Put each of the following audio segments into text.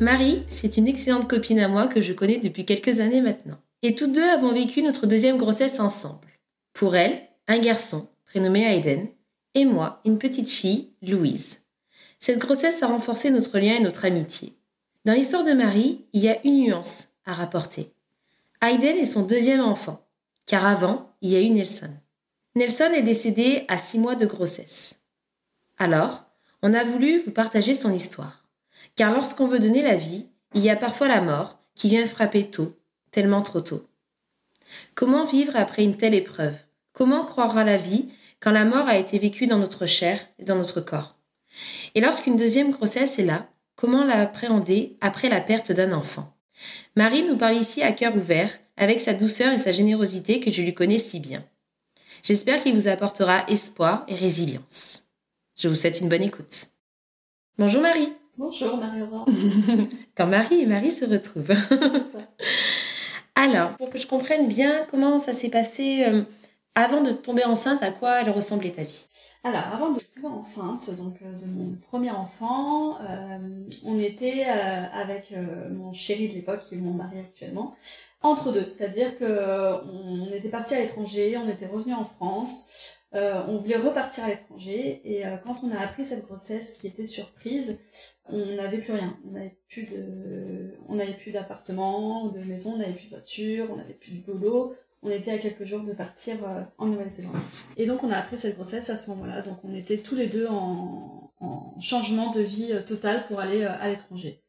Marie, c'est une excellente copine à moi que je connais depuis quelques années maintenant. Et toutes deux avons vécu notre deuxième grossesse ensemble. Pour elle, un garçon, prénommé Hayden, et moi, une petite fille, Louise. Cette grossesse a renforcé notre lien et notre amitié. Dans l'histoire de Marie, il y a une nuance à rapporter. Hayden est son deuxième enfant, car avant, il y a eu Nelson. Nelson est décédé à six mois de grossesse. Alors, on a voulu vous partager son histoire. Car lorsqu'on veut donner la vie, il y a parfois la mort qui vient frapper tôt, tellement trop tôt. Comment vivre après une telle épreuve? Comment croire à la vie quand la mort a été vécue dans notre chair et dans notre corps? Et lorsqu'une deuxième grossesse est là, comment l'appréhender après la perte d'un enfant? Marie nous parle ici à cœur ouvert, avec sa douceur et sa générosité que je lui connais si bien. J'espère qu'il vous apportera espoir et résilience. Je vous souhaite une bonne écoute. Bonjour Marie. Bonjour Marie-Aurore. Quand Marie et Marie se retrouvent. ça. Alors, pour que je comprenne bien comment ça s'est passé euh, avant de tomber enceinte, à quoi elle ressemblait ta vie? Alors, avant de tomber enceinte, donc euh, de mon premier enfant, euh, on était avec mon chéri de l'époque, qui est mon mari actuellement, entre deux. C'est-à-dire que on était parti à l'étranger, on était revenu en France. Euh, on voulait repartir à l'étranger et euh, quand on a appris cette grossesse qui était surprise, on n'avait plus rien. On n'avait plus de, on n'avait plus d'appartement, de maison, on n'avait plus de voiture, on n'avait plus de boulot. On était à quelques jours de partir euh, en Nouvelle-Zélande. Et donc on a appris cette grossesse à ce moment-là. Donc on était tous les deux en, en changement de vie total pour aller à l'étranger.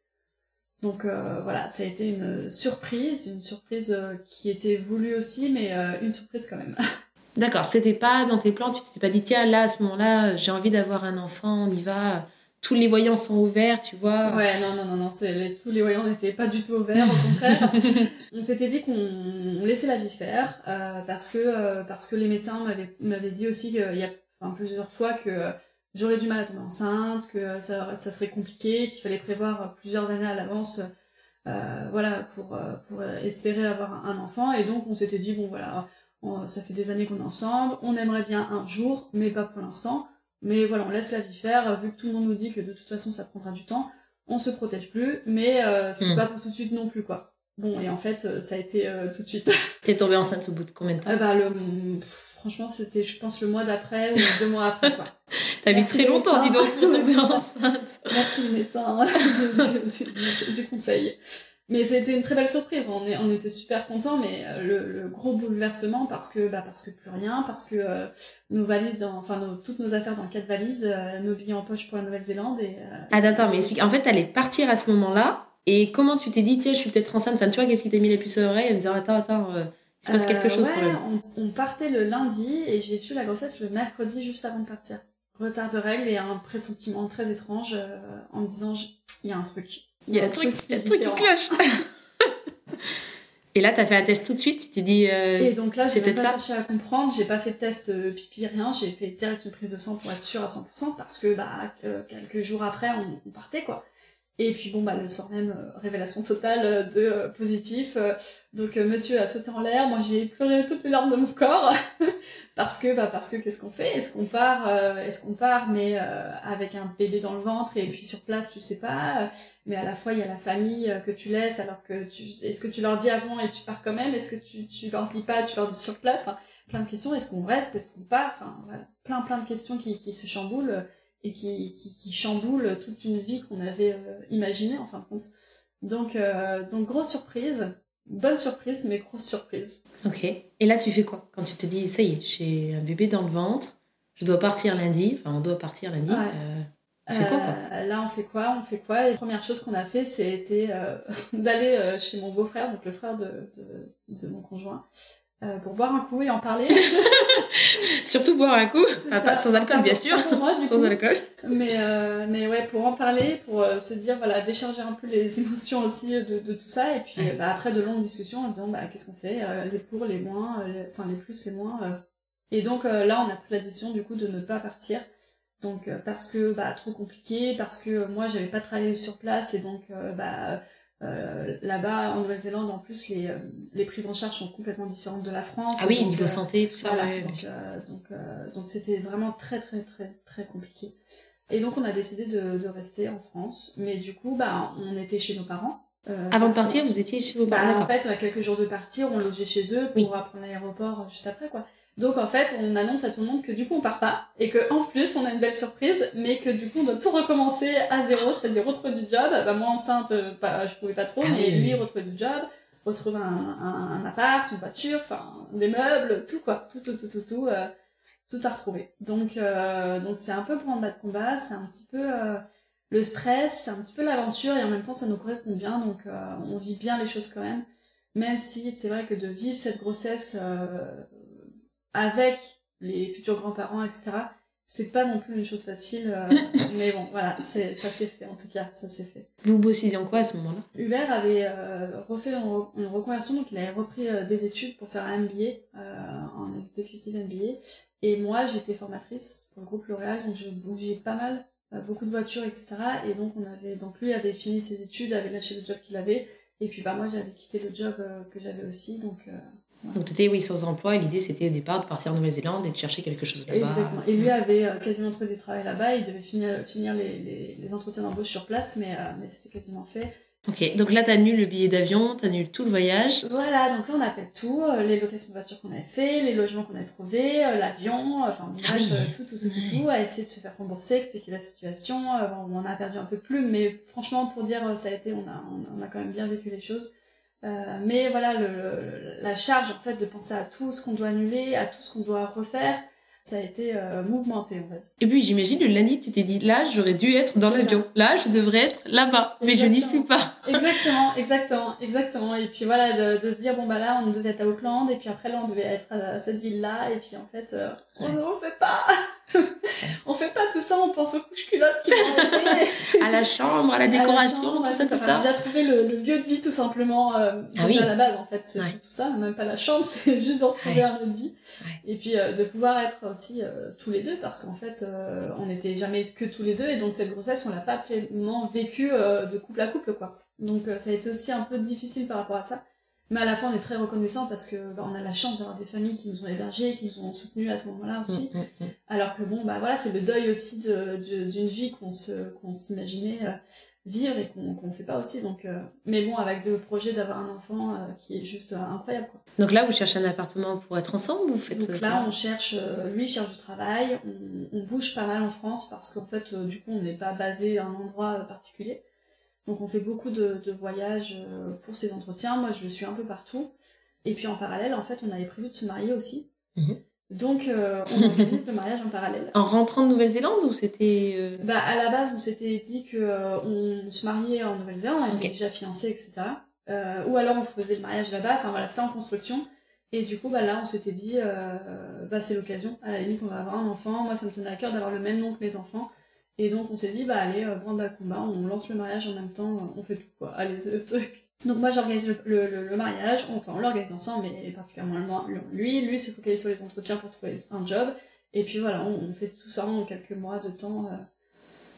Donc voilà, ça a été une surprise, une surprise qui était voulue aussi, mais une surprise quand même. D'accord, c'était pas dans tes plans, tu t'es pas dit tiens là à ce moment-là j'ai envie d'avoir un enfant, on y va, tous les voyants sont ouverts, tu vois. Ouais, non, non, non, non, tous les voyants n'étaient pas du tout ouverts, au contraire. on s'était dit qu'on laissait la vie faire, euh, parce que euh, parce que les médecins m'avaient dit aussi qu'il y a enfin, plusieurs fois que j'aurais du mal à tomber enceinte, que ça, ça serait compliqué, qu'il fallait prévoir plusieurs années à l'avance, euh, voilà, pour pour espérer avoir un enfant. Et donc on s'était dit bon voilà ça fait des années qu'on est ensemble, on aimerait bien un jour, mais pas pour l'instant. Mais voilà, on laisse la vie faire, vu que tout le monde nous dit que de toute façon ça prendra du temps, on se protège plus, mais euh, c'est hmm. pas pour tout de suite non plus, quoi. Bon, et en fait, euh, ça a été euh, tout de suite. T'es tombée enceinte au bout de combien de temps ah bah, le, Franchement, c'était, je pense, le mois d'après ou deux mois après, quoi. T'as mis très longtemps, dis donc, pour tomber enceinte. Merci, médecin, hein, du conseil. Mais c'était une très belle surprise. On, est, on était super contents, mais euh, le, le, gros bouleversement parce que bah parce que plus rien, parce que euh, nos valises, dans, enfin toutes nos affaires dans quatre valises, euh, nos billets en poche pour la Nouvelle-Zélande et. ah attends, mais explique. En fait, t'allais partir à ce moment-là. Et comment tu t'es dit, tiens, je suis peut-être enceinte. Enfin, tu vois, qu'est-ce qui t'a mis les puces aux oreilles en disant, attends, attends, il se passe quelque chose quand même. On, on, partait le lundi et j'ai su la grossesse le mercredi juste avant de partir. Retard de règles et un pressentiment très étrange en me disant, il y a un truc il y a un truc, y a un truc qui cloche. Et là, tu as fait un test tout de suite, tu t'es dit. Euh, et donc là, j'ai pas cherché à comprendre, j'ai pas fait de test euh, pipi, rien, j'ai fait direct une prise de sang pour être sûr à 100% parce que bah, quelques jours après, on partait quoi. Et puis bon bah le soir même euh, révélation totale euh, de euh, positif. donc monsieur a sauté en l'air, moi j'ai pleuré toutes les larmes de mon corps. Parce que bah parce que qu'est-ce qu'on fait? Est-ce qu'on part est-ce qu'on part mais avec un bébé dans le ventre et puis sur place tu sais pas mais à la fois il y a la famille que tu laisses alors que tu est-ce que tu leur dis avant et tu pars quand même? Est-ce que tu tu leur dis pas, tu leur dis sur place? Enfin, plein de questions, est-ce qu'on reste, est-ce qu'on part? Enfin voilà, plein plein de questions qui qui se chamboulent et qui, qui, qui, chamboule toute une vie qu'on avait euh, imaginée en fin de compte. Donc, euh, donc grosse surprise, bonne surprise, mais grosse surprise. Ok. Et là, tu fais quoi Quand tu te dis, ça y est, j'ai un bébé dans le ventre, je dois partir lundi, enfin, on doit partir lundi. Euh, on fait quoi, quoi? Là, on fait quoi? On fait quoi? Et la première chose qu'on a fait, c'était d'aller chez mon beau-frère, donc le frère de, de, de mon conjoint, euh, pour boire un coup et en parler. Surtout boire un coup, pas, sans alcool bien sûr. moi, sans coup. alcool. Mais, euh, mais ouais, pour en parler, pour euh, se dire, voilà, décharger un peu les émotions aussi de, de tout ça. Et puis bah, après de longues discussions en disant, bah, qu'est-ce qu'on fait euh, Les pour, les moins, euh, les- enfin les plus, les moins. euh. Et donc euh, là, on a pris la décision du coup de ne pas partir. Donc euh, parce que bah trop compliqué, parce que euh, moi j'avais pas travaillé sur place et donc euh, bah euh, là-bas en Nouvelle-Zélande en plus les, euh, les prises en charge sont complètement différentes de la France. Ah oui, Donc, niveau euh, santé, tout ça. voilà, ouais, donc euh, donc c'était vraiment très très très très compliqué. Et donc on a décidé de, de rester en France, mais du coup bah on était chez nos parents. Avant de que- partir, vous étiez chez vos bah, parents, en d'accord. fait, à quelques jours de partir, on logeait chez eux pour Oui. prendre l'aéroport juste après, quoi. Donc, en fait, on annonce à tout le monde que du coup, on part pas, et que en plus, on a une belle surprise, mais que du coup, on doit tout recommencer à zéro, c'est-à-dire retrouver du job. Bah, moi, enceinte, euh, pas, je pouvais pas trop, Ah mais lui, retrouver du job, retrouver un, un, un appart, une voiture, enfin, des meubles, tout, quoi. Tout, tout, tout, tout, tout, euh, tout à retrouver. Donc, euh, donc c'est un peu branle-bas de combat, c'est un petit peu, euh, le stress, c'est un petit peu l'aventure et en même temps ça nous correspond bien, donc euh, on vit bien les choses quand même. Même si c'est vrai que de vivre cette grossesse euh, avec les futurs grands-parents, etc., c'est pas non plus une chose facile. euh, mais bon, voilà, ça s'est fait en tout cas, ça s'est fait. Vous bossiez en quoi à ce moment-là? Hubert avait euh, refait une, re- une reconversion, donc il avait repris euh, des études pour faire un MBA, euh, en executive MBA. Et moi, j'étais formatrice pour le groupe L'Oréal, donc je bougeais pas mal, euh, beaucoup de voitures, etc. Et donc on avait, donc lui avait fini ses études, avait lâché le job qu'il avait. Et puis bah moi j'avais quitté le job que j'avais aussi, donc euh, Donc tu étais oui, sans emploi et l'idée c'était au départ de partir en Nouvelle-Zélande et de chercher quelque chose là-bas. exactement. Et lui avait euh, quasiment trouvé du travail là-bas, il devait finir, finir les, les, les entretiens d'embauche sur place, mais, euh, mais c'était quasiment fait. Ok, donc là t'annules le billet d'avion, t'annules tout le voyage. Voilà, donc là on appelle tout, euh, les locations de voitures qu'on avait fait, les logements qu'on a trouvés, l'avion, enfin Ah bref, oui. tout, tout, tout, tout, tout, à essayer de se faire rembourser, expliquer la situation. Bon, on en a perdu un peu plus, mais franchement pour dire ça a été, on a, on, on a quand même bien vécu les choses. Euh, mais voilà, le, le- la charge en fait de penser à tout ce qu'on doit annuler, à tout ce qu'on doit refaire, ça a été euh, mouvementé va dire. Et puis j'imagine le lundi tu t'es dit là j'aurais dû être dans l'avion, là je devrais être là-bas, mais je n'y suis pas. Exactement, exactement, exactement. Et puis voilà, de, de se dire, bon bah là, on devait être à Auckland, et puis après là, on devait être à cette ville-là, et puis en fait, euh, on Ouais. on fait pas On fait pas tout ça, on pense aux couches culottes qui vont arriver, À la chambre, à la à la décoration, chambre, tout ça, tout ça. déjà trouver le, le lieu de vie tout simplement, euh, Ah déjà oui. à la base en fait, c'est Ouais. surtout ça, même pas la chambre, c'est juste de retrouver Ouais. un lieu de vie. Ouais. Et puis euh, de pouvoir être aussi euh, tous les deux, parce qu'en fait, euh, on n'était jamais que tous les deux, et donc cette grossesse, on l'a pas pleinement vécue euh, de couple à couple, quoi. Donc euh, ça a été aussi un peu difficile par rapport à ça. Mais à la fois, on est très reconnaissant parce que bah, on a la chance d'avoir des familles qui nous ont hébergés, qui nous ont soutenus à ce moment-là aussi. Mm, mm, mm. Alors que bon, bah voilà, c'est le deuil aussi de- de- d'une vie qu'on se qu'on s'imaginait euh, vivre et qu'on qu'on fait pas aussi. Donc, euh, mais bon, avec le projet d'avoir un enfant euh, qui est juste euh, incroyable. Quoi. Donc là vous cherchez un appartement pour être ensemble ou vous faites Donc là, on cherche, lui cherche du travail, on, on bouge pas mal en France parce qu'en fait, du coup, on n'est pas basé à un endroit particulier. Donc on fait beaucoup de, de voyages euh, pour ces entretiens. Moi, je le suis un peu partout. Et puis en parallèle, en fait, on avait prévu de se marier aussi. Mhm. Donc euh, on organise le mariage en parallèle. En rentrant de Nouvelle-Zélande ou c'était euh, Bah à la base, on s'était dit que euh, on se mariait en Nouvelle-Zélande, on était déjà fiancés, etc. Euh, ou alors on faisait le mariage là-bas. Enfin voilà, c'était en construction. Et du coup, bah là, on s'était dit, euh, bah c'est l'occasion. À la limite, on va avoir un enfant. Moi, ça me tenait à cœur d'avoir le même nom que mes enfants. Et donc, on s'est dit, bah allez, euh, Branda Kumba, on lance le mariage en même temps, euh, on fait tout quoi. Allez, c'est le truc. Donc moi, j'organise le, le, le- le mariage. Enfin, on l'organise ensemble, mais particulièrement lui. Lui se focalise sur les entretiens pour trouver un job. Et puis voilà, on, on fait tout ça en quelques mois de temps. euh,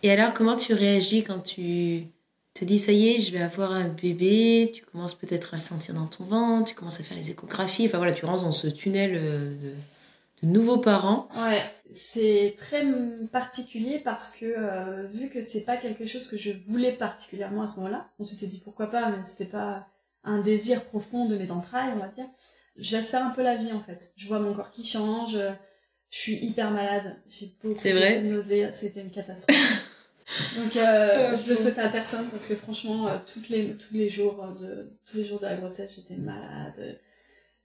Et alors, comment tu réagis quand tu te dis, ça y est, je vais avoir un bébé, tu commences peut-être à le sentir dans ton ventre, tu commences à faire les échographies, enfin voilà, tu rentres dans ce tunnel euh, de, de nouveaux parents. Ouais, c'est très particulier parce que euh, vu que c'est pas quelque chose que je voulais particulièrement à ce moment-là, on s'était dit pourquoi pas, mais c'était pas un désir profond de mes entrailles, on va dire. Je laisse faire un peu la vie en fait. Je vois mon corps qui change, euh, je suis hyper malade, j'ai beaucoup, C'est vrai de nausées, c'était une catastrophe. Donc euh, je le souhaite à personne parce que franchement euh, toutes les tous les jours euh, de tous les jours de la grossesse j'étais malade.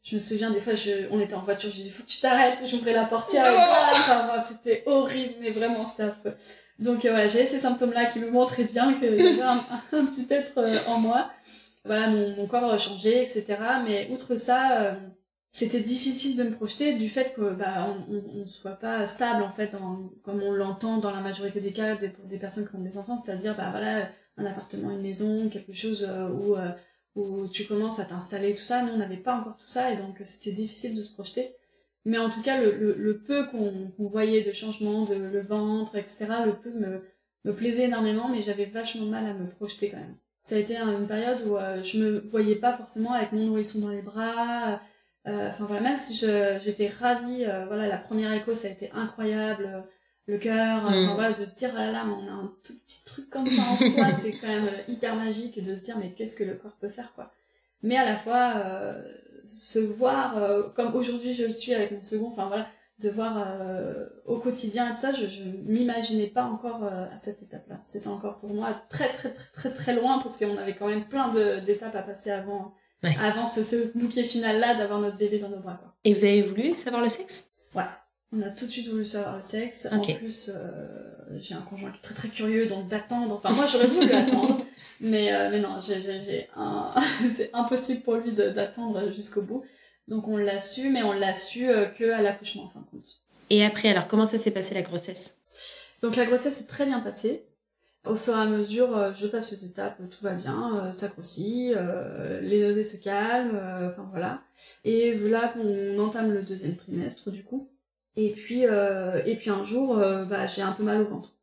Je me souviens des fois je on était en voiture je disais faut que tu t'arrêtes j'ouvrais la portière et voilà, enfin, c'était horrible mais vraiment c'était affreux. Donc euh, voilà j'avais ces symptômes là qui me montraient bien qu'il y avait un, un petit être euh, en moi. Voilà mon, mon corps changeait etc. Mais outre ça euh, c'était difficile de me projeter du fait que bah on, ne soit pas stable en fait comme on l'entend dans la majorité des cas des, des personnes qui ont des enfants c'est-à-dire bah voilà un appartement une maison quelque chose où où tu commences à t'installer tout ça. Nous on n'avait pas encore tout ça et donc c'était difficile de se projeter. Mais en tout cas le, peu qu'on voyait de changement de le ventre etc le peu me plaisait énormément mais j'avais vachement mal à me projeter quand même. Ça a été une période où euh, je me voyais pas forcément avec mon nourrisson dans les bras euh, enfin voilà, même si j'étais ravie, euh, voilà, la première écho ça a été incroyable, euh, le cœur, enfin mm. voilà, de se dire ah là là, on a un tout petit truc comme ça en soi, c'est quand même hyper magique de se dire mais qu'est-ce que le corps peut faire quoi. Mais à la fois se voir comme aujourd'hui je le suis avec mon second, enfin voilà, de voir au quotidien et tout ça, je, je m'imaginais pas encore à cette étape-là. C'était encore pour moi très très très très très loin parce qu'on avait quand même plein d'étapes à passer avant avant ce, ce bouquet final-là d'avoir notre bébé dans nos bras. Quoi. Et vous avez voulu savoir le sexe? Ouais, on a tout de suite voulu savoir le sexe. En plus, euh, j'ai un conjoint qui est très très curieux, donc d'attendre. Enfin, moi j'aurais voulu attendre, mais, euh, mais non, j'ai un... c'est impossible pour lui d'attendre jusqu'au bout. Donc on l'a su, mais on l'a su euh, que à l'accouchement en fin de compte. Et après, alors comment ça s'est passé la grossesse? Donc la grossesse s'est très bien passée. Au fur et à mesure, je passe les étapes, tout va bien, ça grossit, les nausées se calment, enfin voilà. Et voilà qu'on entame le deuxième trimestre du coup. Et puis, et puis un jour, bah, j'ai un peu mal au ventre.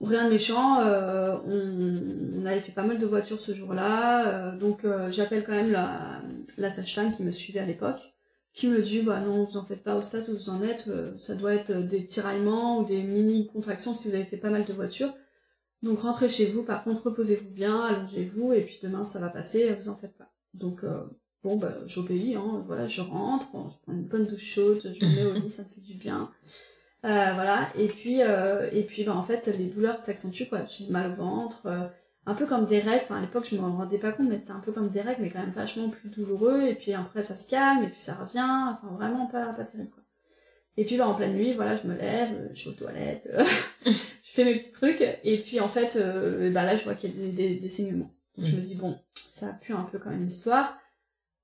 Rien de méchant, on, avait fait pas mal de voitures ce jour-là, donc j'appelle quand même la, la sage-femme qui me suivait à l'époque, qui me dit bah non vous en faites pas au stade où vous en êtes, ça doit être des tiraillements ou des mini contractions si vous avez fait pas mal de voitures. Donc rentrez chez vous, par contre reposez-vous bien, allongez-vous, et puis demain ça va passer, vous en faites pas. Donc euh, bon bah j'obéis, hein, voilà, je rentre, je prends une bonne douche chaude, je me mets au lit, ça me fait du bien. Euh, voilà, et puis euh, et puis bah en fait les douleurs s'accentuent quoi, j'ai mal au ventre, un peu comme des règles, enfin à l'époque je me rendais pas compte mais c'était un peu comme des règles mais quand même vachement plus douloureux, et puis après ça se calme, et puis ça revient, enfin vraiment pas, pas terrible quoi. Et puis bah, en pleine nuit, voilà, je me lève, je suis aux toilettes, je fais mes petits trucs, et puis en fait, euh, bah là, je vois qu'il y a des, des, saignements. Donc je mm. me dis, bon, ça a pu un peu quand même l'histoire.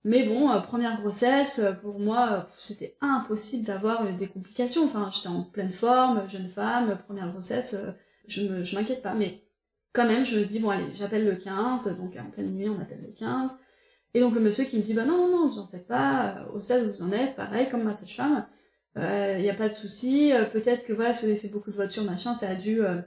Mais bon, euh, première grossesse, euh, pour moi, c'était impossible d'avoir des complications. Enfin, j'étais en pleine forme, jeune femme, première grossesse, je m'inquiète pas. Mais quand même, je me dis, bon allez, j'appelle le 15, donc en pleine nuit, on appelle le 15. Et donc le monsieur qui me dit, bah non, non, non, vous en faites pas, au stade où vous en êtes, pareil, comme ma sage-femme, il euh, n'y a pas de souci. Euh, peut-être que voilà, si vous avez fait beaucoup de voitures, machin, ça a dû euh,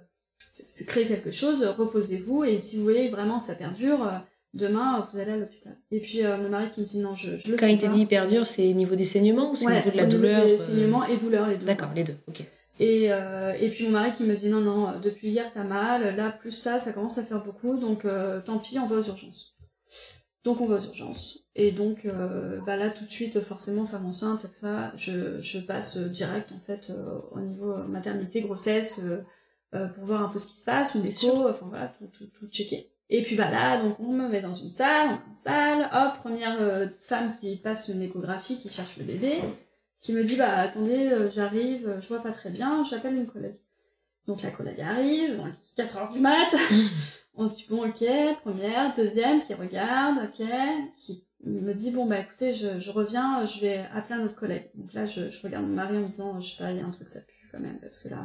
créer quelque chose. Reposez-vous et si vous voulez vraiment que ça perdure, demain vous allez à l'hôpital. Et puis mon mari qui me dit non, je, je le Quand il te dit perdure, c'est au niveau des saignements ou c'est au niveau de la douleur Des saignements et douleurs, les deux. D'accord, les deux. Ok. Et, et puis mon mari qui me dit non, non, depuis hier t'as mal, là plus ça, ça commence à faire beaucoup, donc tant pis, on va aux urgences. Donc on va aux urgences. Et donc euh, bah là tout de suite forcément femme enceinte, ça, je, je passe direct en fait euh, au niveau maternité, grossesse, euh, pour voir un peu ce qui se passe, une écho, enfin voilà, tout, tout, tout checker. Et puis bah là, donc on me met dans une salle, on m'installe, hop, première femme qui passe une échographie, qui cherche le bébé, qui me dit bah attendez, j'arrive, je vois pas très bien, j'appelle une collègue. Donc la collègue arrive, donc 4 heures du mat, on se dit bon ok, première, deuxième, qui regarde, ok, qui me dit bon bah écoutez, je, je reviens, je vais appeler un autre collègue. Donc là je, je regarde mon mari en me disant je sais pas, il y a un truc ça quand même, parce que là,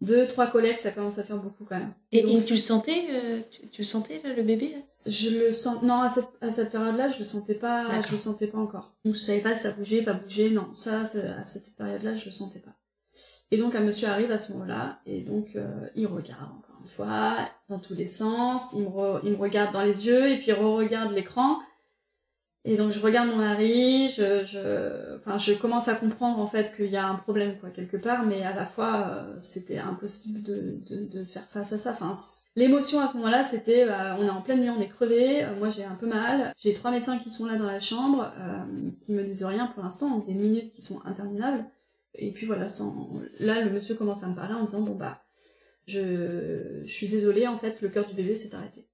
deux, trois collègues ça commence à faire beaucoup quand même. Et, tu le sentais, euh, tu, le sentais le bébé Je le sens, non à cette, à cette période-là je le sentais pas, je le sentais pas encore. Donc je savais pas si ça bougeait, pas bougeait, non, ça à cette période-là je le sentais pas. Et donc un monsieur arrive à ce moment-là, et donc euh, il regarde encore une fois, dans tous les sens, il me, il me regarde dans les yeux, et puis il re-regarde l'écran. Et donc je regarde mon mari, je, je, enfin, je commence à comprendre en fait qu'il y a un problème quoi quelque part, mais à la fois euh, c'était impossible de, de, de, faire face à ça. Enfin, l'émotion à ce moment-là, c'était bah, on est en pleine nuit, on est crevé, euh, moi j'ai un peu mal, j'ai trois médecins qui sont là dans la chambre, euh, qui me disent rien pour l'instant, des minutes qui sont interminables. Et puis voilà, sans... là le monsieur commence à me parler en disant bon bah je, je suis désolée en fait le cœur du bébé s'est arrêté.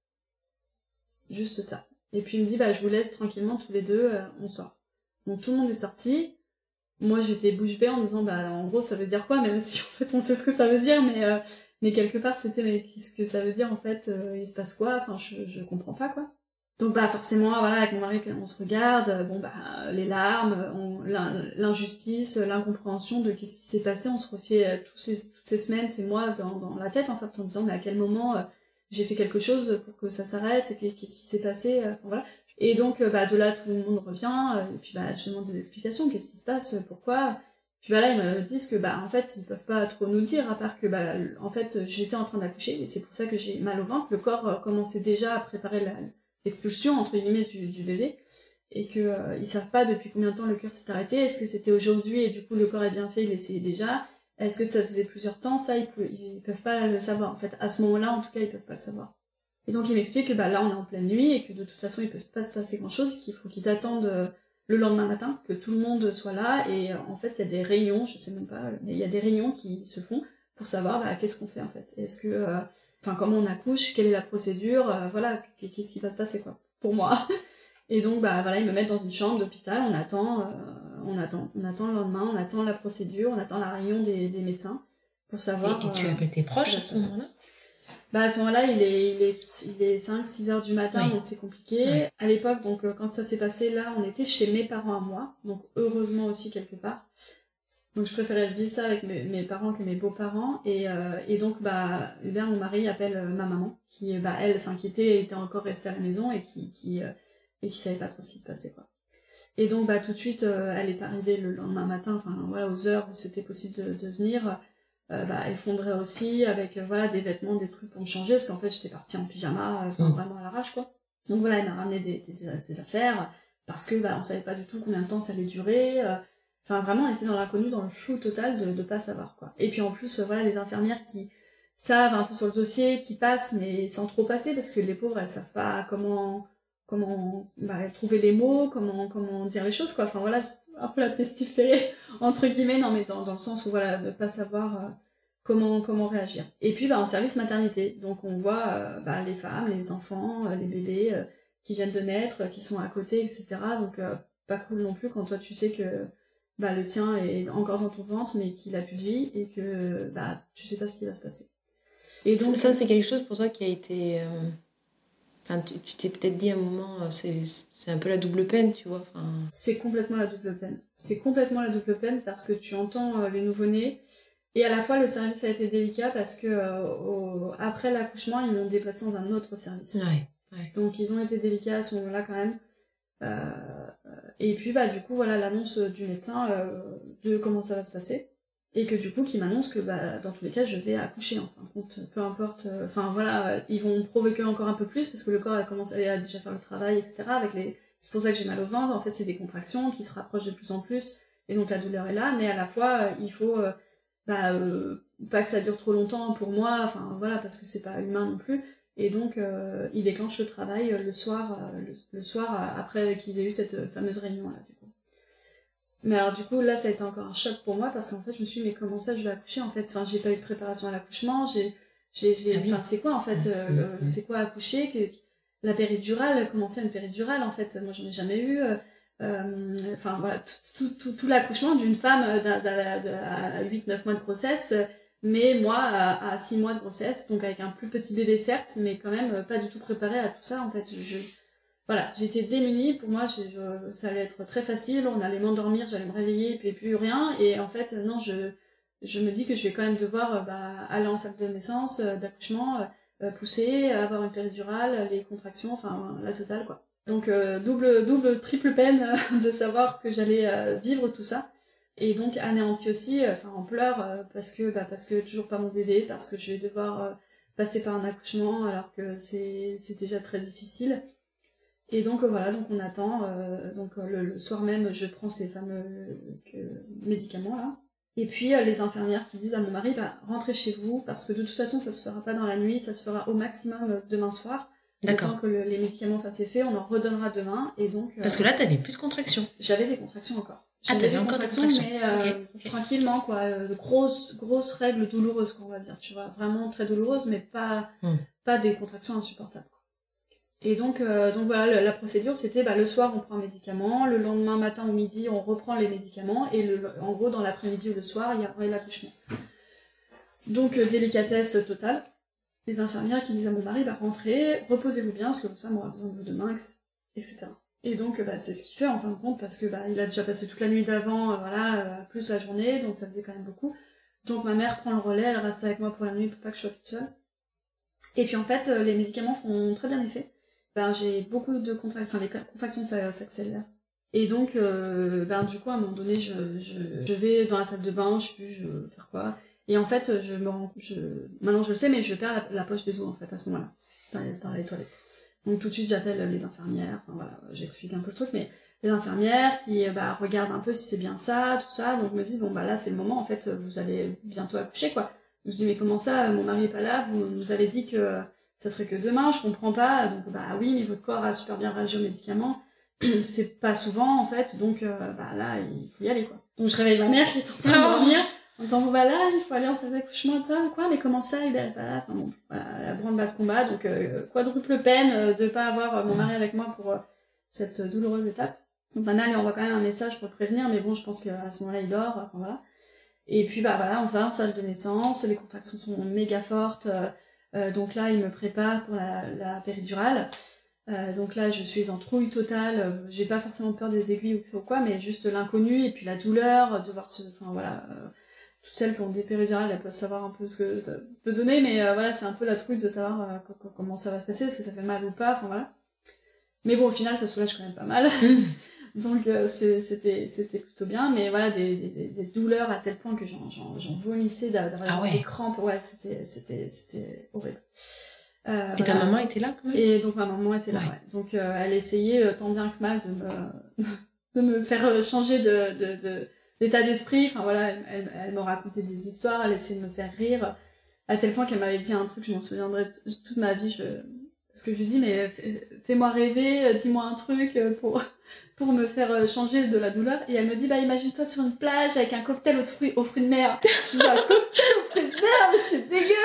Juste ça. Et puis il me dit bah je vous laisse tranquillement tous les deux, euh, on sort. Donc tout le monde est sorti. Moi j'étais bouche bée en disant bah en gros ça veut dire quoi? Même si en fait on sait ce que ça veut dire mais euh, mais quelque part c'était mais qu'est-ce que ça veut dire en fait euh, il se passe quoi? Enfin je je comprends pas quoi. Donc bah forcément, voilà, avec mon mari, on se regarde, bon bah les larmes, l'injustice, l'incompréhension de qu'est-ce qui s'est passé, on se refait tous ces, toutes ces semaines, ces mois dans, dans la tête en fait, en disant mais à quel moment j'ai fait quelque chose pour que ça s'arrête, qu'est-ce qui s'est passé, enfin voilà. Et donc bah de là tout le monde revient, et puis bah je demande des explications, qu'est-ce qui se passe, pourquoi, puis bah là, ils me disent que bah en fait, ils peuvent pas trop nous dire, à part que bah en fait, j'étais en train d'accoucher, et c'est pour ça que j'ai mal au ventre. Le corps euh, commençait déjà à préparer l'expulsion entre guillemets du, bébé, et que euh, savent pas depuis combien de temps le cœur s'est arrêté. Est-ce que c'était aujourd'hui et du coup le corps est bien fait, il essayait déjà. Est-ce que ça faisait plusieurs temps Ça, ils, peuvent, ils peuvent pas le savoir. En fait, à ce moment-là, en tout cas, ils peuvent pas le savoir. Et donc, ils m'expliquent que bah là, on est en pleine nuit et que de toute façon, il peut pas se passer grand-chose, qu'il faut qu'ils attendent euh, le lendemain matin, que tout le monde soit là. Et euh, en fait, il y a des réunions, je sais même pas, mais il y a des réunions qui se font pour savoir bah, qu'est-ce qu'on fait en fait. Est-ce que, euh, enfin, comment on accouche, quelle est la procédure, voilà, qu'est-ce qui va se passer quoi, pour moi. Et donc, bah voilà, ils me mettent dans une chambre d'hôpital, on attend, on attend, on attend le lendemain, on attend la procédure, on attend la réunion des, médecins pour savoir. Et, tu appelles tes proches à ce moment-là? Bah à ce moment-là, il est il est il est 5 6 heures du matin, donc c'est compliqué. À l'époque, donc euh, quand ça s'est passé là, on était chez mes parents à moi, donc heureusement aussi quelque part. Donc je préférais vivre ça avec mes, mes parents que mes beaux-parents et euh, et donc bah Hubert mon mari appelle euh, ma maman qui bah elle s'inquiétait était encore restée à la maison et qui qui et qui savait pas trop ce qui se passait quoi. Et donc bah tout de suite elle est arrivée le lendemain matin enfin voilà aux heures où c'était possible de, de venir euh, bah, effondrée aussi, avec euh, voilà des vêtements, des trucs pour me changer, parce qu'en fait j'étais partie en pyjama, enfin mm. vraiment à l'arrache quoi. Donc voilà, elle m'a ramené des, des, des, affaires, parce que bah, on savait pas du tout combien de temps ça allait durer. Euh. Enfin vraiment, on était dans l'inconnu, dans le flou total de ne pas savoir quoi. Et puis en plus, voilà les infirmières qui savent un peu sur le dossier, qui passent, mais sans trop passer, parce que les pauvres, elles savent pas comment comment bah, trouver les mots, comment comment dire les choses quoi. Enfin voilà, un peu la pestiférée entre guillemets, non mais dans, dans le sens où voilà, ne pas savoir euh, comment comment réagir. Et puis bah en service maternité, donc on voit euh, bah, les femmes, les enfants, euh, les bébés qui viennent de naître, qui sont à côté, etc. Donc pas cool non plus quand toi tu sais que bah le tien est encore dans ton ventre mais qu'il a plus de vie et que bah tu sais pas ce qui va se passer. Et donc ça c'est quelque chose pour toi qui a été tu t'es peut-être dit à un moment, euh, c'est un peu la double peine, tu vois. Enfin... C'est complètement la double peine. C'est complètement la double peine parce que tu entends euh, les nouveau-nés et à la fois le service a été délicat parce que euh, après l'accouchement, ils m'ont déplacé dans un autre service. Donc ils ont été délicats à ce moment-là quand même. et puis bah du coup voilà l'annonce du médecin de comment ça va se passer et que du coup qui m'annonce que bah dans tous les cas je vais accoucher en fin de compte. Peu importe euh, enfin voilà ils vont provoquer encore un peu plus parce que le corps a commencé à déjà faire le travail etc avec les c'est pour ça que j'ai mal au ventre. En fait c'est des contractions qui se rapprochent de plus en plus et donc la douleur est là. Mais à la fois euh, il faut euh, bah pas que ça dure trop longtemps pour moi enfin voilà parce que c'est pas humain non plus. Et donc il déclenche le travail le soir le, le soir après qu'ils aient eu cette fameuse réunion là mais alors du coup là ça a été encore un choc pour moi parce qu'en fait je me suis dit mais comment ça je vais accoucher en fait? Enfin j'ai pas eu de préparation à l'accouchement j'ai j'ai ah enfin c'est quoi en fait euh, euh, c'est quoi accoucher? Que, la péridurale comment c'est une péridurale en fait? Moi j'en ai jamais eu euh, enfin voilà tout tout tout, l'accouchement d'une femme à 8 9 mois de grossesse mais moi à, à 6 mois de grossesse donc avec un plus petit bébé certes mais quand même pas du tout préparé à tout ça en fait. Je voilà, j'étais démunie. Pour moi, ça allait être très facile. On allait m'endormir, j'allais me réveiller, puis plus rien. Et en fait, non, je, me dis que je vais quand même devoir euh, bah, aller en salle de naissance, euh, d'accouchement, euh, pousser, avoir une péridurale, les contractions, enfin la totale quoi. Donc double, double, triple peine de savoir que j'allais vivre tout ça. Et donc anéanti aussi, enfin en pleurs parce que bah, parce que toujours pas mon bébé, parce que je vais devoir passer par un accouchement alors que c'est déjà très difficile. Et donc euh, voilà, donc on attend. Euh, donc euh, le, soir même, je prends ces fameux médicaments là. Et puis les infirmières qui disent à mon mari, bah rentrez chez vous parce que de toute façon ça se fera pas dans la nuit, ça se fera au maximum demain soir. D'accord. que les médicaments fassent effet, on en redonnera demain et donc. Parce que là t'avais plus de contractions. J'avais des contractions encore. Ah t'avais encore des contractions. Mais tranquillement quoi, de grosses grosses règles douloureuses qu'on va dire, tu vois, vraiment très douloureuses mais pas hmm. pas des contractions insupportables. Et donc, euh, donc voilà, la, procédure, c'était bah, le soir, on prend un médicament, le lendemain matin au midi, on reprend les médicaments, et le, en gros, dans l'après-midi ou le soir, il y a l'accouchement. Donc, euh, délicatesse totale. les infirmières qui disent à mon mari, bah rentrez, reposez-vous bien, parce que votre femme aura besoin de vous demain, etc. Et donc, bah, c'est ce qu'il fait en fin de compte, parce que bah, il a déjà passé toute la nuit d'avant, euh, voilà, euh, plus la journée, donc ça faisait quand même beaucoup. Donc ma mère prend le relais, elle reste avec moi pour la nuit pour pas que je sois toute seule. Et puis en fait, les médicaments font très bien effet. Ben, j'ai beaucoup de contractions, enfin les contractions s'accélèrent. Et donc, ben, du coup, à un moment donné, je, je, vais dans la salle de bain, je sais plus, je faire quoi. Et en fait, je me rends, je, maintenant je le sais, mais je perds la, poche des os, en fait, à ce moment-là, dans, dans les toilettes. Donc tout de suite, j'appelle les infirmières, enfin voilà, j'explique un peu le truc, mais les infirmières qui bah, regardent un peu si c'est bien ça, tout ça, donc me disent, bon bah là c'est le moment, en fait, vous allez bientôt accoucher, quoi. Je dis, mais comment ça, mon mari est pas là, vous nous avez dit que ça serait que demain, je comprends pas, donc bah oui, mais votre corps a super bien réagi aux médicaments, c'est pas souvent en fait, donc euh, bah là, il faut y aller, quoi. Donc je réveille ma mère qui est en train de dormir, en disant bon bah là il faut aller en salle d'accouchement de ça. Quoi mais comment ça il est pas là? Enfin bon voilà, la grande bas de combat. Donc euh, quadruple peine euh, de pas avoir euh, mon mari avec moi pour cette douloureuse étape. Donc ma mère lui envoie quand même un message pour prévenir. Mais bon je pense qu'à ce moment-là il dort. Enfin voilà. Et puis bah voilà on va en salle de naissance. Les contractions sont méga fortes donc là il me prépare pour la, la péridurale donc là, je suis en trouille totale. J'ai pas forcément peur des aiguilles ou quoi, mais juste l'inconnu et puis la douleur, de voir ce, enfin voilà, toutes celles qui ont des péridurales, elles peuvent savoir un peu ce que ça peut donner, mais euh, voilà, c'est un peu la trouille de savoir euh, comment ça va se passer, est-ce que ça fait mal ou pas, enfin voilà. Mais bon, au final, ça soulage quand même pas mal. Donc euh, c'était c'était plutôt bien, mais voilà, des, des, des, douleurs à tel point que j'en vomissais d'avoir ah des crampes, ouais, c'était c'était c'était horrible. Euh, et ta maman était là quand même? Et donc ma maman était là, ouais. Donc elle essayait tant bien que mal de me de me faire changer de, de, de d'état d'esprit. Enfin voilà, elle, elle, me racontait des histoires, elle essayait de me faire rire, à tel point qu'elle m'avait dit un truc, je m'en souviendrai toute ma vie. Je... Parce que je lui dis, mais fais-moi rêver, dis-moi un truc pour, pour me faire changer de la douleur. Et elle me dit, bah imagine-toi sur une plage avec un cocktail aux fruits, aux fruits de mer. Je dis, un cocktail aux fruits de mer, mais c'est dégueu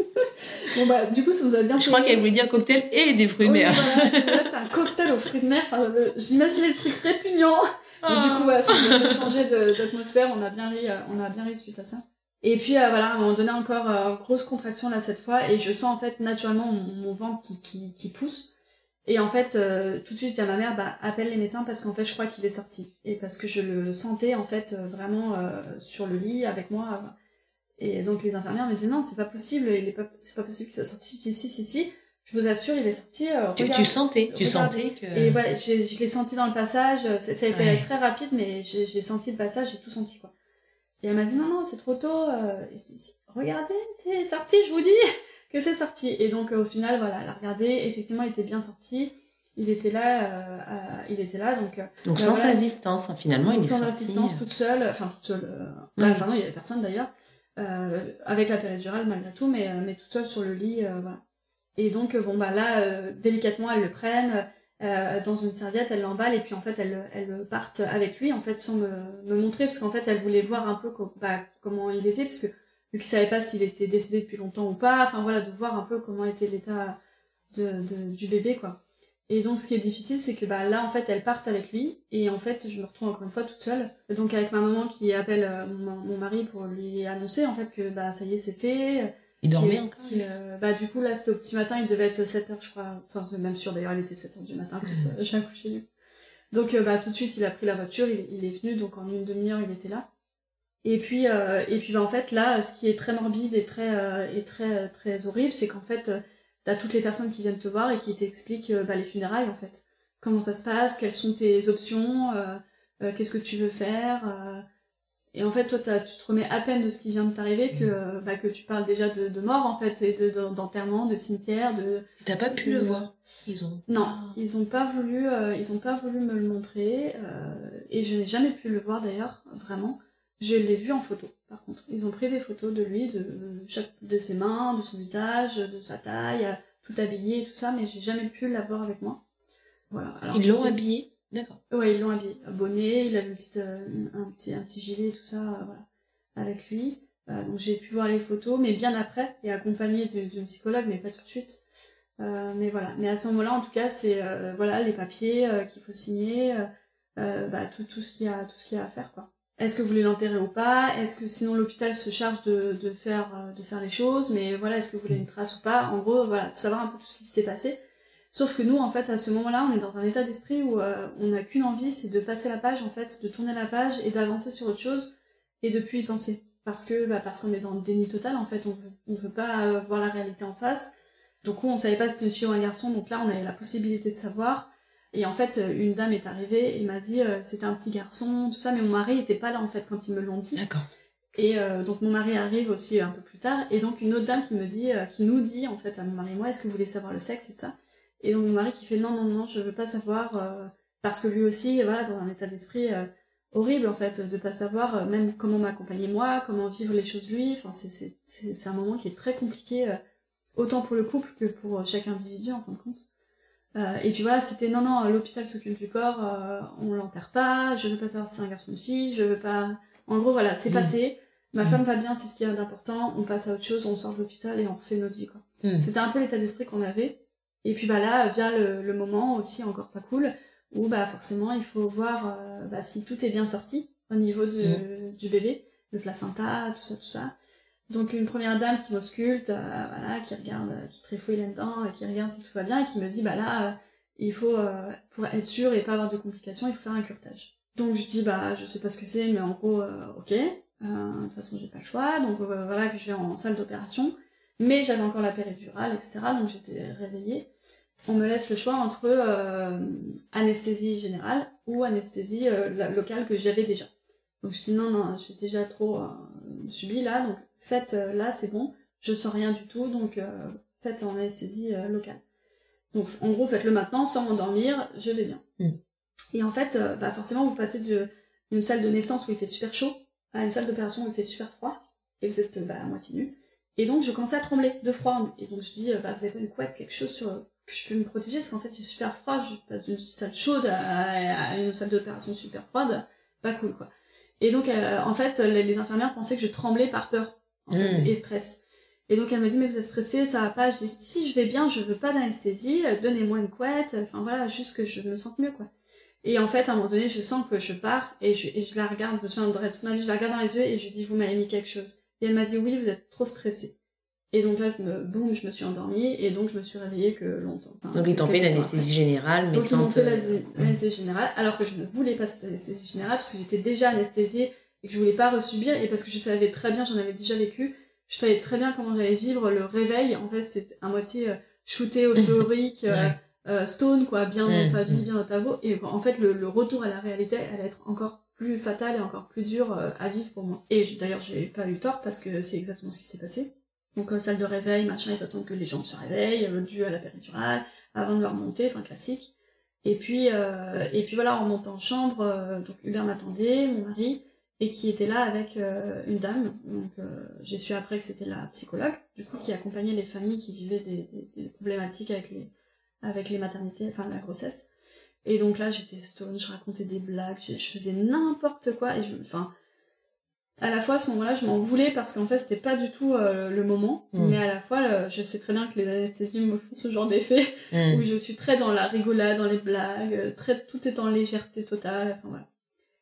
Bon bah du coup ça nous a bien Je crois qu'elle voulait dire cocktail et des fruits de mer. Voilà, c'était un cocktail aux fruits de mer. Enfin, j'imaginais le truc répugnant. Et du coup, voilà, ça nous a fait changer d'atmosphère. On a bien ri, euh, on a bien ri suite à ça. Et puis euh, voilà, à un moment donné encore euh, grosse contraction là cette fois, et je sens en fait naturellement mon, ventre qui, qui, qui, pousse. Et en fait, tout de suite, je dis à ma mère, bah appelle les médecins parce qu'en fait, je crois qu'il est sorti. Et parce que je le sentais en fait vraiment sur le lit avec moi. Et donc les infirmières me disent non, c'est pas possible, il est pas, c'est pas possible qu'il soit sorti. Je dis si si si je vous assure, il est sorti. Euh, tu, tu, sentais, tu sentais que. Et voilà, je, l'ai senti dans le passage. Ça, ça a été très rapide, mais j'ai senti le passage, j'ai tout senti quoi. Et elle m'a dit non non, c'est trop tôt. Euh, je dis, regardez, c'est sorti, je vous dis que c'est sorti. Et donc au final, voilà, elle a regardé. Effectivement, il était bien sorti. Il était là, euh, il était là, donc. Donc bah, sans assistance, hein, finalement, il est sans assistance, toute seule, enfin toute seule. Enfin non, il y avait personne d'ailleurs. avec la péridurale malgré tout, mais mais toute seule sur le lit, voilà. Et donc, bon, bah là, euh, délicatement, elles le prennent euh, dans une serviette, elles l'emballent et puis en fait, elles, elles partent avec lui, en fait, sans me, me montrer, parce qu'en fait, elles voulaient voir un peu bah, comment il était, parce que vu qu'ils savaient pas s'il était décédé depuis longtemps ou pas, enfin voilà, de voir un peu comment était l'état de, de, du bébé, quoi. Et donc, ce qui est difficile, c'est que bah, là, en fait, elles partent avec lui. Et en fait, je me retrouve encore une fois toute seule. Donc, avec ma maman qui appelle euh, mon, mon, mari pour lui annoncer, en fait, que bah, ça y est, c'est fait. Il dormait encore euh, Bah du coup là c'était au petit matin, il devait être 7h je crois. Enfin c'est même sûr d'ailleurs il était 7h du matin quand euh, j'ai accouché lui. Donc euh, bah tout de suite il a pris la voiture, il, il est venu donc en une demi-heure il était là. Et puis et puis bah en fait là ce qui est très morbide et très et très très horrible c'est qu'en fait t'as toutes les personnes qui viennent te voir et qui t'expliquent bah, les funérailles en fait. Comment ça se passe, quelles sont tes options, qu'est-ce que tu veux faire et en fait, toi, tu te remets à peine de ce qui vient de t'arriver que, mm. bah, que tu parles déjà de, de mort, en fait, et de, d'enterrement, de, cimetière, de... T'as pas pu le voir Ils ont... Non, ils ont pas voulu, euh, ils ont pas voulu me le montrer, euh, et je n'ai jamais pu le voir d'ailleurs, vraiment. Je l'ai vu en photo, par contre. Ils ont pris des photos de lui, de chaque, de ses mains, de son visage, de sa taille, tout habillé, tout ça, mais j'ai jamais pu l'avoir avec moi. Voilà. Alors, ils l'ont habillé? D'accord. Ouais, ils l'ont. Bonnet, il avait une petite, euh, un, petit, un petit gilet, tout ça, euh, voilà, avec lui. Euh, donc j'ai pu voir les photos, mais bien après, et accompagné d'une psychologue, mais pas tout de suite. mais voilà. Mais à ce moment-là, en tout cas, c'est voilà les papiers qu'il faut signer, bah, tout, tout ce qu'il y a, tout ce qu'il y a à faire, quoi. est-ce que vous voulez l'enterrer ou pas? Est-ce que sinon l'hôpital se charge de, de faire euh, de faire les choses? Mais voilà, est-ce que vous voulez une trace ou pas? En gros, voilà, savoir un peu tout ce qui s'était passé. Sauf que nous, en fait, à ce moment-là, on est dans un état d'esprit où euh, on n'a qu'une envie, c'est de passer la page, en fait, de tourner la page et d'avancer sur autre chose et de plus y penser. Parce que, bah, parce qu'on est dans le déni total, en fait, on veut, on veut pas euh, voir la réalité en face. Donc, on savait pas si c'était une fille ou un garçon, donc là, on avait la possibilité de savoir. Et en fait, une dame est arrivée et m'a dit euh, c'était un petit garçon, tout ça, mais mon mari était pas là en fait quand ils me l'ont dit. D'accord. Et euh, donc mon mari arrive aussi un peu plus tard, et donc une autre dame qui me dit, euh, qui nous dit en fait à mon mari et moi, est-ce que vous voulez savoir le sexe et tout ça? Et donc mon mari qui fait non non non, je veux pas savoir parce que lui aussi, voilà, dans un état d'esprit horrible en fait, de pas savoir même comment m'accompagner moi, comment vivre les choses lui. Enfin c'est c'est c'est un moment qui est très compliqué, autant pour le couple que pour chaque individu en fin de compte. Euh, et puis voilà, c'était non, non, l'hôpital s'occupe du corps, euh, on l'enterre pas, je veux pas savoir si c'est un garçon ou une fille, je veux pas. En gros, voilà, c'est mm. passé, ma mm. femme va bien, c'est ce qui est d'important, on passe à autre chose, on sort de l'hôpital et on refait notre vie, quoi. Mm. C'était un peu l'état d'esprit qu'on avait. Et puis bah là, vient le, le, moment aussi encore pas cool, où bah forcément il faut voir euh, bah, si tout est bien sorti au niveau de, du bébé, le placenta, tout ça, tout ça. Donc une première dame qui m'ausculte, euh, voilà, qui regarde, euh, qui tréfouille là-dedans, et qui regarde si tout va bien, et qui me dit, bah là, il faut, pour être sûr et pas avoir de complications, il faut faire un curtage. Donc je dis, bah je sais pas ce que c'est, mais en gros, ok, de toute façon j'ai pas le choix, donc voilà que je vais en salle d'opération, mais j'avais encore la péridurale, etc., donc j'étais réveillée. On me laisse le choix entre anesthésie générale ou anesthésie locale que j'avais déjà. Donc je dis non, non, j'ai déjà trop subi là, donc faites euh, là, c'est bon, je sens rien du tout, donc euh, faites en anesthésie euh, locale. Donc en gros, faites-le maintenant, sans m'endormir, je vais bien. Mm. Et en fait, bah forcément, vous passez d'une salle de naissance où il fait super chaud à une salle d'opération où il fait super froid, et vous êtes bah, à moitié nu. Et donc je commence à trembler de froid, et donc je dis, bah vous avez pas une couette, quelque chose sur que je peux me protéger, parce qu'en fait j'ai super froid, je passe d'une salle chaude à, une salle d'opération super froide, pas cool quoi. Et donc en fait les infirmières pensaient que je tremblais par peur en fait, hmm. et stress. Et donc elle me dit mais vous êtes stressée, ça va pas. Je dis si je vais bien, je veux pas d'anesthésie, donnez-moi une couette, enfin voilà, juste que je me sente mieux quoi. Et en fait à un moment donné je sens que je pars et je, et je la regarde, je me souviendrai toute ma vie, je la regarde dans les yeux et je dis vous m'avez mis quelque chose. Et elle m'a dit oui vous êtes trop stressée. Et donc là, je me, boum, je me suis endormie et donc je me suis réveillée que longtemps. donc ils t'ont fait une anesthésie générale, mais donc, ils m'ont fait l'anesthésie générale, alors que je ne voulais pas cette anesthésie générale parce que j'étais déjà anesthésiée et que je voulais pas resubir et parce que je savais très bien, j'en avais déjà vécu, je savais très bien comment j'allais vivre le réveil. En fait, c'était à moitié euh, shooté, euphorique, euh, euh, stone, quoi, bien dans ta vie, mm, mm. bien dans ta peau. Et en fait, le, retour à la réalité allait être encore plus fatal et encore plus dur à vivre pour moi. Et d'ailleurs, j'ai pas eu tort parce que c'est exactement ce qui s'est passé. Donc, salle de réveil, machin, ils attendent que les gens se réveillent, dû à la péridurale, avant de leur monter, enfin classique. Et puis, et puis voilà, en montant en chambre, donc Hubert m'attendait, mon mari, et qui était là avec euh, une dame. Donc euh, j'ai su après que c'était la psychologue, du coup, qui accompagnait les familles qui vivaient des, des, problématiques avec les avec les maternités, enfin la grossesse. Et donc là j'étais stone, je racontais des blagues, je, faisais n'importe quoi et je, enfin à la fois à ce moment-là je m'en voulais parce qu'en fait c'était pas du tout euh, le moment, mm. mais à la fois je sais très bien que les anesthésies me font ce genre d'effet mm. où je suis très dans la rigolade, dans les blagues, très tout est en légèreté totale, enfin voilà.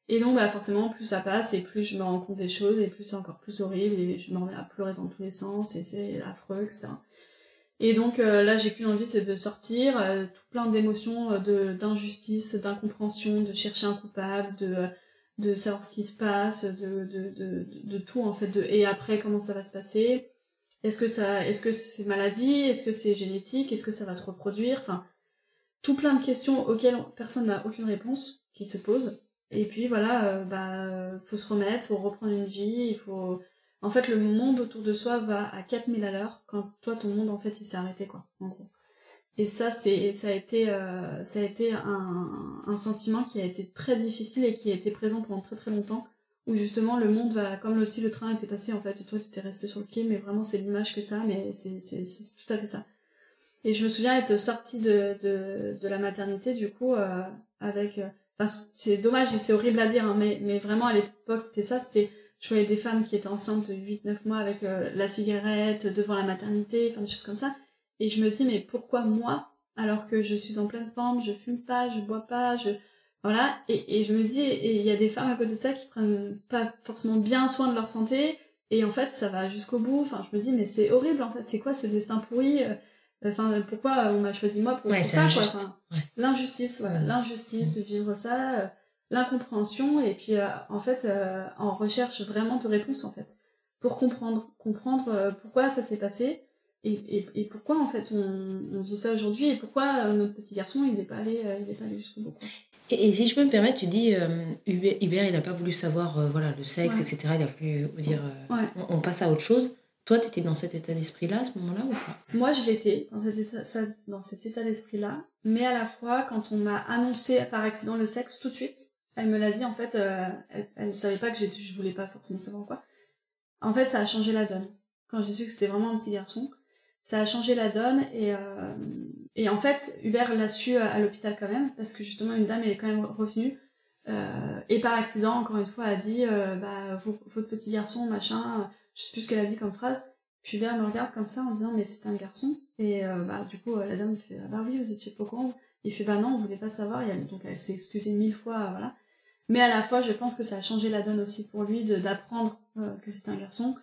Et donc, bah, forcément, plus ça passe et plus je me rends compte des choses et plus c'est encore plus horrible et je me remets à pleurer dans tous les sens et c'est affreux, etc. Et donc, euh, là, j'ai qu'une envie, c'est de sortir, euh, tout plein d'émotions, euh, de d'injustice, d'incompréhension, de chercher un coupable, de de savoir ce qui se passe, de, de, de, de tout, en fait, de, et après, comment ça va se passer. Est-ce que ça, est-ce que c'est maladie? Est-ce que c'est génétique? Est-ce que ça va se reproduire? Enfin, tout plein de questions auxquelles personne n'a aucune réponse qui se posent. Et puis voilà, euh, bah faut se remettre, faut reprendre une vie, il faut en fait le monde autour de soi va à 4000 à l'heure quand toi ton monde en fait il s'est arrêté quoi en gros. Et ça c'est ça a été euh, ça a été un, un sentiment qui a été très difficile et qui a été présent pendant très très longtemps où justement le monde va comme aussi le train était passé en fait et toi t'étais resté sur le quai mais vraiment c'est l'image que ça mais c'est c'est c'est tout à fait ça. Et je me souviens être sortie de de de la maternité du coup euh, avec c'est dommage et c'est horrible à dire, hein, mais, mais vraiment à l'époque c'était ça, c'était je voyais des femmes qui étaient enceintes de 8-9 mois avec euh, la cigarette devant la maternité, enfin des choses comme ça. Et je me dis mais pourquoi moi alors que je suis en pleine forme, je fume pas, je bois pas, je Voilà, et, et je me dis, et il y a des femmes à côté de ça qui prennent pas forcément bien soin de leur santé, et en fait, ça va jusqu'au bout. Enfin, je me dis, mais c'est horrible, en fait, c'est quoi ce destin pourri Enfin, pourquoi on m'a choisi moi pour, ça, quoi L'injustice, voilà, l'injustice de vivre ça, euh, l'incompréhension, et puis, euh, en fait, euh, en recherche vraiment de réponses, en fait, pour comprendre, comprendre pourquoi ça s'est passé, et, et, et, pourquoi, en fait, on, on vit ça aujourd'hui, et pourquoi notre petit garçon, il n'est pas allé, il est pas allé jusqu'au bout. Et, si je peux me permettre, tu dis, Hubert, il n'a pas voulu savoir voilà, le sexe, etc. Il a voulu dire, on, passe à autre chose. Toi, tu étais dans cet état d'esprit-là à ce moment-là ou pas? Moi, je l'étais dans cet état, dans cet état d'esprit-là. Mais à la fois, quand on m'a annoncé par accident le sexe, tout de suite, elle me l'a dit, en fait, euh, elle, ne savait pas que je voulais pas forcément savoir quoi. En fait, ça a changé la donne. Quand j'ai su que c'était vraiment un petit garçon, ça a changé la donne et, euh, et en fait, Hubert l'a su à, l'hôpital quand même, parce que justement, une dame est quand même revenue. Euh, et par accident, encore une fois, a dit, bah, votre petit garçon, machin, je sais plus ce qu'elle a dit comme phrase. Puis Hubert me regarde comme ça en disant mais c'est un garçon. Et euh, bah du coup la dame fait ah bah oui vous étiez pas au. Il fait bah non on voulait pas savoir. Et donc elle s'est excusée mille fois voilà. Mais à la fois je pense que ça a changé la donne aussi pour lui d'apprendre euh, que c'était un garçon.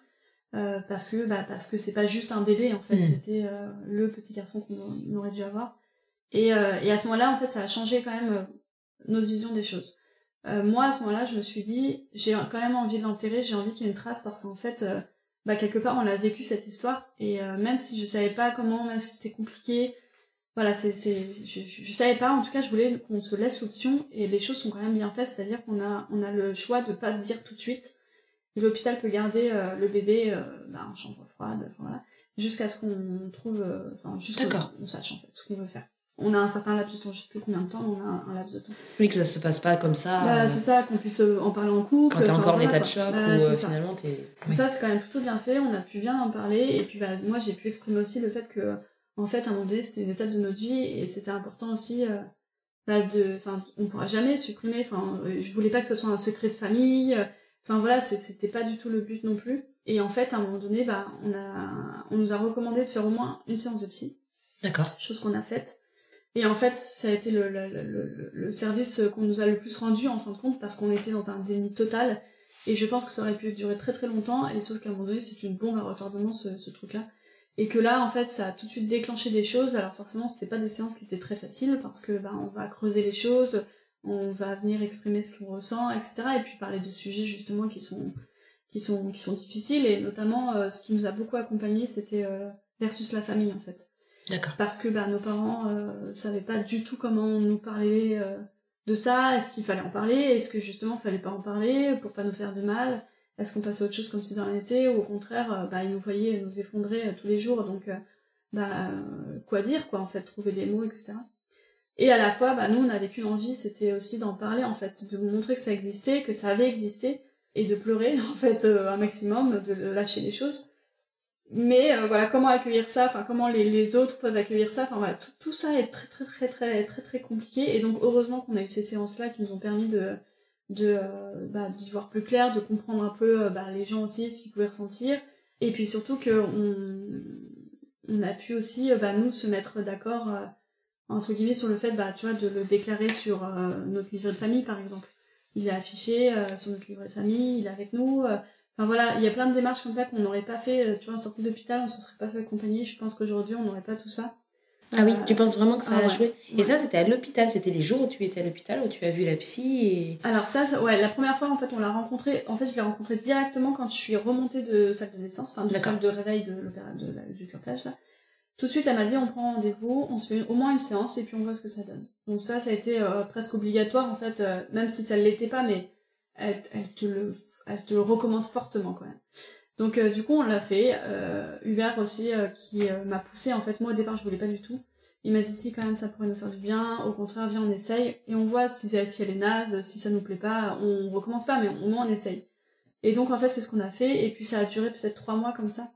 Euh, parce que bah parce que c'est pas juste un bébé en fait, mm. c'était le petit garçon qu'on aurait dû avoir. Et, et à ce moment-là en fait ça a changé quand même notre vision des choses. Euh, moi, à ce moment-là, je me suis dit, j'ai quand même envie de l'enterrer, j'ai envie qu'il y ait une trace parce qu'en fait, euh, bah, quelque part, on l'a vécu cette histoire et euh, même si je savais pas comment, même si c'était compliqué, voilà, c'est, c'est, je, je, savais pas. En tout cas, je voulais qu'on se laisse l'option et les choses sont quand même bien faites, c'est-à-dire qu'on a, on a le choix de pas dire tout de suite. L'hôpital peut garder le bébé bah, en chambre froide, voilà, jusqu'à ce qu'on trouve, enfin, jusqu'à ce qu'on sache en fait ce qu'on veut faire on a un certain laps de temps, je sais plus combien de temps, on a un, laps de temps. Oui, que ça se passe pas comme ça. Bah, c'est ça, qu'on puisse euh, en parler en couple. Quand t'es encore en état de choc, bah, ou euh, finalement t'es. Ça, c'est quand même plutôt bien fait, on a pu bien en parler, et puis bah, moi j'ai pu exprimer aussi le fait que, en fait, à un moment donné, c'était une étape de notre vie, et c'était important aussi, euh, bah, de. Enfin, on pourra jamais supprimer, enfin, je voulais pas que ce soit un secret de famille, enfin voilà, c'était pas du tout le but non plus. Et en fait, à un moment donné, bah, on, a, on nous a recommandé de faire au moins une séance de psy. D'accord. Chose qu'on a faite. Et en fait, ça a été le, le, le, le service qu'on nous a le plus rendu en fin de compte parce qu'on était dans un déni total. Et je pense que ça aurait pu durer très très longtemps. Et sauf qu'à un moment donné, c'est une bombe à retardement ce, ce truc-là. Et que là, en fait, ça a tout de suite déclenché des choses. Alors forcément, c'était pas des séances qui étaient très faciles parce que bah, on va creuser les choses, on va venir exprimer ce qu'on ressent, etc. Et puis parler de sujets justement qui sont qui sont qui sont difficiles. Et notamment, euh, ce qui nous a beaucoup accompagné, c'était euh, versus la famille en fait parce que bah, nos parents euh, savaient pas du tout comment nous parler euh, de ça. Est-ce qu'il fallait en parler? Est-ce que justement il fallait pas en parler pour pas nous faire du mal? Est-ce qu'on passait à autre chose comme si dans n'était Ou au contraire, euh, bah, ils nous voyaient nous effondrer euh, tous les jours. Donc, bah, quoi dire quoi en fait Trouver les mots, etc. Et à la fois, bah, nous on avait qu'une envie, c'était aussi d'en parler en fait, de montrer que ça existait, que ça avait existé, et de pleurer en fait un maximum, de lâcher les choses mais euh, voilà comment accueillir ça enfin comment les, autres peuvent accueillir ça enfin voilà tout, tout ça est très très très très très très compliqué et donc heureusement qu'on a eu ces séances là qui nous ont permis de de euh, bah, d'y voir plus clair de comprendre un peu euh, bah, les gens aussi ce qu'ils pouvaient ressentir et puis surtout que on, a pu aussi bah, nous se mettre d'accord entre guillemets sur le fait bah tu vois de le déclarer sur notre livret de famille par exemple il est affiché sur notre livret de famille il est avec nous Enfin voilà, il y a plein de démarches comme ça qu'on n'aurait pas fait, euh, tu vois, en sortie d'hôpital, on se serait pas fait accompagner. Je pense qu'aujourd'hui, on n'aurait pas tout ça. Ah oui, tu penses vraiment que ça ah a joué? Et ça, c'était à l'hôpital, c'était les jours où tu étais à l'hôpital, où tu as vu la psy et... Alors ça, ouais, la première fois, en fait, on l'a rencontré, en fait, je l'ai rencontré directement quand je suis remontée de salle de naissance, enfin, de salle de réveil de l'opéra, de, du curtage, là. Tout de suite, elle m'a dit, on prend rendez-vous, on se fait au moins une séance, et puis on voit ce que ça donne. Donc ça, ça a été euh, presque obligatoire, en fait, euh, même si ça ne l'était pas, mais elle, elle, te le, elle te le recommande fortement quand même. Donc euh, du coup on l'a fait. Euh, Hubert aussi euh, qui euh, m'a poussé en fait moi au départ je voulais pas du tout. Il m'a dit si quand même ça pourrait nous faire du bien. Au contraire viens on essaye et on voit si, si elle est naze, si ça nous plaît pas, on recommence pas mais au moins on essaye. Et donc en fait c'est ce qu'on a fait et puis ça a duré peut-être trois mois comme ça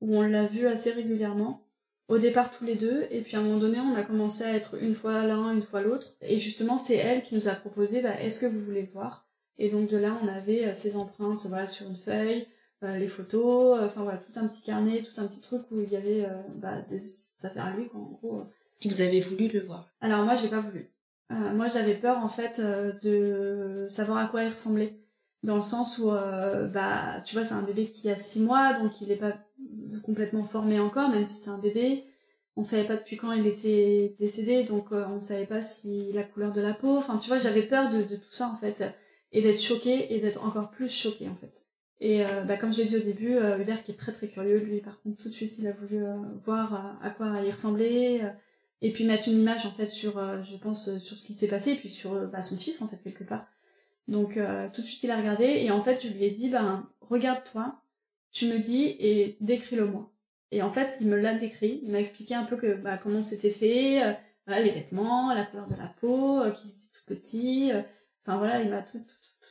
où on l'a vu assez régulièrement. Au départ tous les deux et puis à un moment donné on a commencé à être une fois l'un une fois l'autre et justement c'est elle qui nous a proposé bah, est-ce que vous voulez voir? Et donc de là, on avait ces empreintes voilà, sur une feuille, les photos, euh, enfin voilà, tout un petit carnet, tout un petit truc où il y avait bah, des affaires à lui, quoi, en gros. Et vous avez voulu le voir Alors moi, j'ai pas voulu. moi, j'avais peur en fait de savoir à quoi il ressemblait, dans le sens où, bah, tu vois, c'est un bébé qui a six mois, donc il n'est pas complètement formé encore, même si c'est un bébé. On savait pas depuis quand il était décédé, donc on savait pas si la couleur de la peau. Enfin, tu vois, j'avais peur de, de, tout ça en fait, et d'être choquée et d'être encore plus choquée en fait. Et euh, bah, comme je l'ai dit au début, euh, Hubert qui est très très curieux, lui par contre tout de suite il a voulu euh, voir à quoi il ressemblait et puis mettre une image en fait sur, je pense, sur ce qui s'est passé et puis sur bah, son fils en fait quelque part. Donc tout de suite il a regardé et en fait je lui ai dit ben regarde-toi, tu me dis et décris-le moi. Et en fait il me l'a décrit, il m'a expliqué un peu que bah, comment c'était fait, les vêtements, la couleur de la peau, qu'il était tout petit, enfin voilà il m'a tout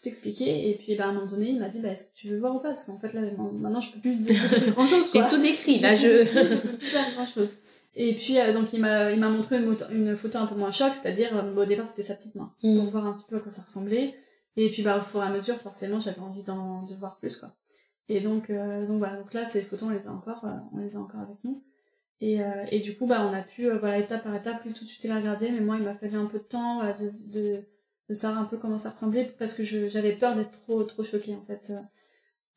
expliqué et puis bah, à un moment donné il m'a dit bah, est-ce que tu veux voir ou pas? Parce qu'en fait là maintenant je peux plus dire grand chose j'ai tout décrit là je peux plus faire grand chose et puis euh, donc il m'a il m'a montré une, une, photo un peu moins choc c'est-à-dire euh, au départ c'était sa petite main mm. pour voir un petit peu à quoi ça ressemblait. Et puis bah au fur et à mesure forcément j'avais envie d'en de voir plus quoi. Et donc euh, donc voilà donc là ces photos on les a encore on les a encore avec nous. Et, et du coup bah on a pu voilà étape par étape lui tout de suite les regarder mais moi il m'a fallu un peu de temps de, de de savoir un peu comment ça ressemblait parce que j'avais peur d'être trop trop choquée en fait.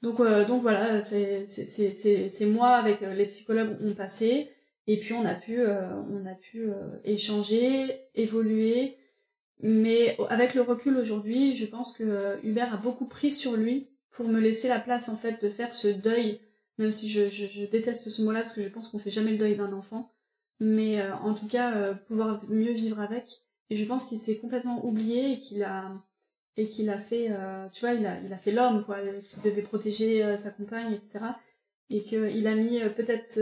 Donc euh, donc voilà, c'est c'est moi avec euh, les psychologues on passé et puis on a pu euh, on a pu échanger, évoluer mais avec le recul aujourd'hui, je pense que Hubert a beaucoup pris sur lui pour me laisser la place en fait de faire ce deuil même si je, je, déteste ce mot-là parce que je pense qu'on fait jamais le deuil d'un enfant mais en tout cas pouvoir mieux vivre avec et je pense qu'il s'est complètement oublié et qu'il a et qu'il a fait, euh, tu vois, il a, il a fait l'homme, quoi, qui devait protéger euh, sa compagne, etc. Et qu'il a mis euh, peut-être,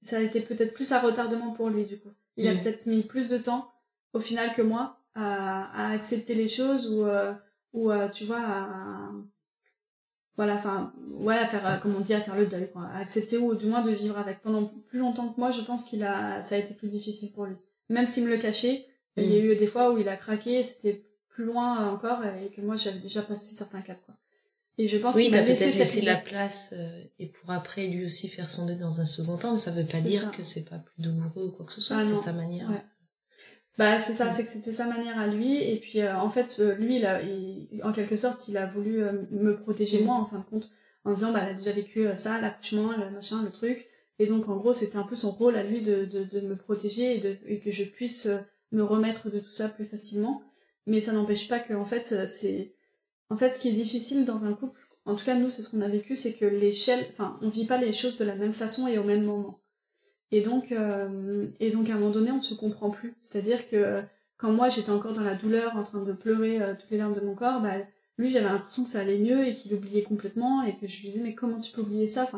ça a été peut-être plus un retardement pour lui, du coup. Il a mm. peut-être mis plus de temps, au final, que moi, à, à accepter les choses ou, ou tu vois, à, voilà, enfin, ouais, à faire, comme on dit, à faire le deuil, quoi. À accepter ou du moins de vivre avec. Pendant plus longtemps que moi, je pense qu'il a, ça a été plus difficile pour lui. Même s'il me le cachait, il y a mm. eu des fois où il a craqué, c'était plus loin encore, et que moi j'avais déjà passé certains caps, quoi. Et je pense qu'il m'a laissé, laissé la place, euh, et pour après lui aussi faire son deuil dans un second temps, mais ça veut pas dire que c'est pas plus douloureux ou quoi que ce soit, ah c'est sa manière. Bah c'est ça, mm. c'est que c'était sa manière à lui, et puis euh, en fait euh, lui, il a, en quelque sorte, il a voulu me protéger mm. moi en fin de compte, en disant bah elle a déjà vécu ça, l'accouchement, le machin, le truc, et donc en gros c'était un peu son rôle à lui de, de, de me protéger et, de, et que je puisse me remettre de tout ça plus facilement. Mais ça n'empêche pas que, en fait, euh, c'est, en fait, ce qui est difficile dans un couple, en tout cas, nous, c'est ce qu'on a vécu, c'est que l'échelle, enfin, on vit pas les choses de la même façon et au même moment. Et donc, euh, et donc, à un moment donné, on se comprend plus. C'est-à-dire que, quand moi, j'étais encore dans la douleur, en train de pleurer euh, toutes les larmes de mon corps, bah, lui, j'avais l'impression que ça allait mieux et qu'il oubliait complètement et que je lui disais, mais comment tu peux oublier ça?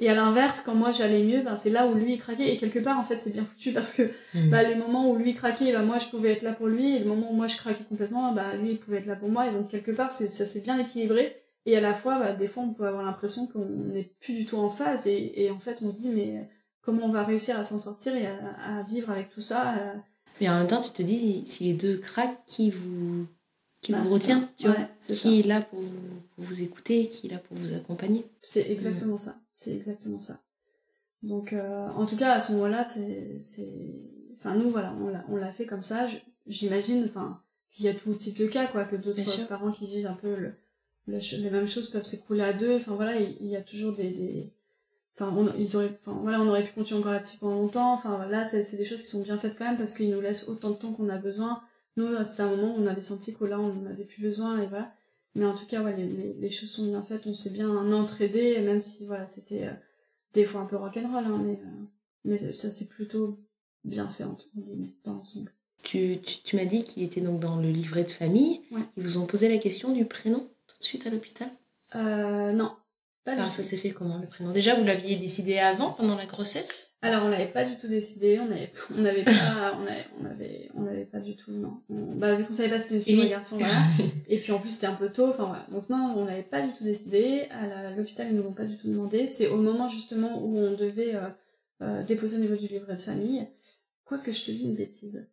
Et à l'inverse, quand moi j'allais mieux, ben, c'est là où lui il craquait. Et quelque part, en fait, c'est bien foutu parce que mmh. bah, les moments où lui craquait, bah, moi je pouvais être là pour lui. Et le moment où moi je craquais complètement, bah, lui il pouvait être là pour moi. Et donc quelque part, c'est, ça s'est bien équilibré. Et à la fois, bah, des fois, on peut avoir l'impression qu'on n'est plus du tout en phase. Et, et, en fait, on se dit, mais comment on va réussir à s'en sortir et à, à vivre avec tout ça Mais en même temps, tu te dis, si les deux craquent, qui vous qui bah, vous retient, tu vois, qui est là pour, vous écouter, qui est là pour vous accompagner. C'est exactement ça, c'est exactement ça. Donc, euh, en tout cas, à ce moment-là, c'est, c'est, enfin, nous, voilà, on l'a, on l'a fait comme ça. J'imagine, enfin, qu'il y a tout type de cas, quoi, que d'autres parents qui vivent un peu le, les mêmes choses peuvent s'écrouler à deux. Enfin, voilà, il, y a toujours des, des enfin, on, ils auraient, enfin, voilà, on aurait pu continuer encore là-dessus pendant longtemps. Enfin, là, c'est, c'est des choses qui sont bien faites quand même parce qu'ils nous laissent autant de temps qu'on a besoin nous, c'était un moment où on avait senti que là, on n'en avait plus besoin, et voilà. Mais en tout cas, ouais, les, les, choses sont bien faites, on s'est bien entraidé, même si, voilà, c'était euh, des fois un peu rock'n'roll, hein, mais, euh, mais ça s'est plutôt bien fait, entre guillemets, dans l'ensemble. Tu, tu, tu m'as dit qu'il était donc dans le livret de famille. Ils vous ont posé la question du prénom tout de suite à l'hôpital? Euh, Non, alors ça s'est fait comment le prénom? Déjà vous l'aviez décidé avant pendant la grossesse? Alors on l'avait pas du tout décidé, on avait on avait pas on avait on avait on avait pas du tout non. bah vu qu'on savait pas si c'était une fille ou un garçon voilà. Et puis en plus c'était un peu tôt enfin voilà. Donc non, on n'avait pas du tout décidé, à l'hôpital ils nous l'ont pas du tout demandé, c'est au moment justement où on devait euh, euh, déposer au niveau du livret de famille. Quoique je te dis une bêtise.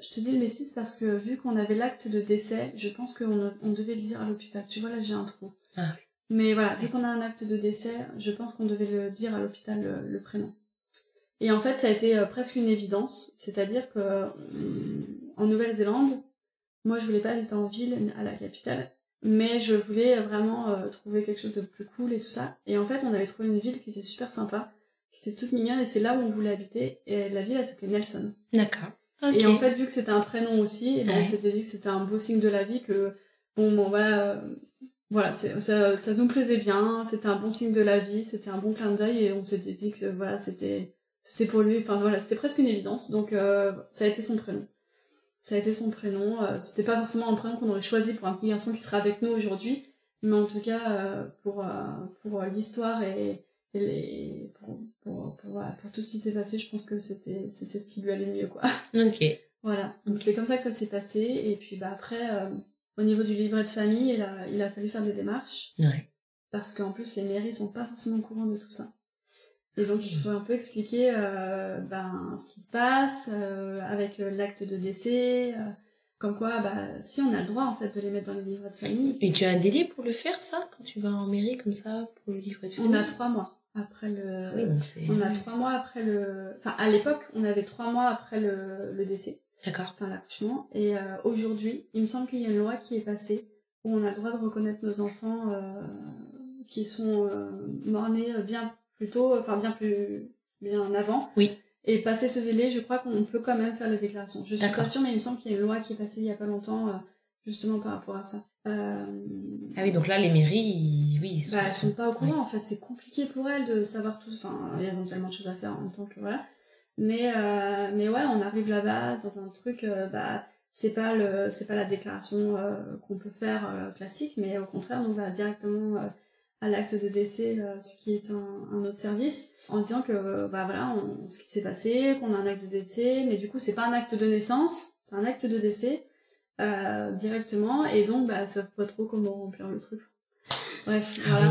Je te dis une bêtise parce que vu qu'on avait l'acte de décès, je pense qu'on on devait le dire à l'hôpital. Tu vois là j'ai un trou. Ah. Mais voilà, dès qu'on a un acte de décès, je pense qu'on devait le dire à l'hôpital le, prénom. Et en fait, ça a été euh, presque une évidence, c'est-à-dire que euh, en Nouvelle-Zélande, moi je voulais pas habiter en ville à la capitale, mais je voulais vraiment euh, trouver quelque chose de plus cool et tout ça. Et en fait, on avait trouvé une ville qui était super sympa, qui était toute mignonne, et c'est là où on voulait habiter. Et la ville, elle s'appelait Nelson. D'accord. Et en fait, vu que c'était un prénom aussi, et ben, on s'était dit que c'était un beau signe de la vie, que bon, bon voilà, euh, voilà, ça, ça nous plaisait bien, c'était un bon signe de la vie, c'était un bon clin d'œil, et on s'était dit que voilà, c'était c'était pour lui, enfin voilà, c'était presque une évidence. Donc euh, ça a été son prénom ça a été son prénom. Euh, c'était pas forcément un prénom qu'on aurait choisi pour un petit garçon qui sera avec nous aujourd'hui, mais en tout cas euh, pour pour l'histoire et, et les, pour, pour, pour, pour, tout ce qui s'est passé, je pense que c'était c'était ce qui lui allait mieux quoi. Ok. Voilà. Donc c'est comme ça que ça s'est passé et puis bah après au niveau du livret de famille, il a il a fallu faire des démarches. Ouais. Parce qu'en plus les mairies sont pas forcément au courant de tout ça. Et donc il faut un peu expliquer euh, ben, ce qui se passe euh, avec euh, l'acte de décès, euh, comme quoi bah, si on a le droit en fait de les mettre dans le livret de famille. Et tu as un délai pour le faire ça quand tu vas en mairie comme ça pour le livret de famille On a trois mois après le. Oui, donc on a trois mois après le. Enfin à l'époque on avait trois mois après le, le décès. D'accord. Enfin l'accouchement. Et aujourd'hui il me semble qu'il y a une loi qui est passée où on a le droit de reconnaître nos enfants qui sont morts-nés bien plutôt, enfin bien plus bien en avant. Oui. Et passer ce délai, je crois qu'on peut quand même faire les déclarations. Je suis pas sûre, mais il me semble qu'il y a une loi qui est passée il y a pas longtemps, euh, justement par rapport à ça. Euh... Ah oui, donc là, les mairies, oui, ils sont, bah, elles sont pas au courant. En fait, c'est compliqué pour elles de savoir tout. Enfin, elles ont tellement de choses à faire en temps que voilà. Mais euh, mais ouais, on arrive là-bas dans un truc, euh, bah c'est pas le, c'est pas la déclaration euh, qu'on peut faire classique, mais au contraire, on va directement à l'acte de décès, euh, ce qui est un, autre service, en disant que bah voilà, on, ce qui s'est passé, qu'on a un acte de décès, mais du coup c'est pas un acte de naissance, c'est un acte de décès euh, directement, et donc bah savent pas trop comment remplir le truc. Bref, ah voilà.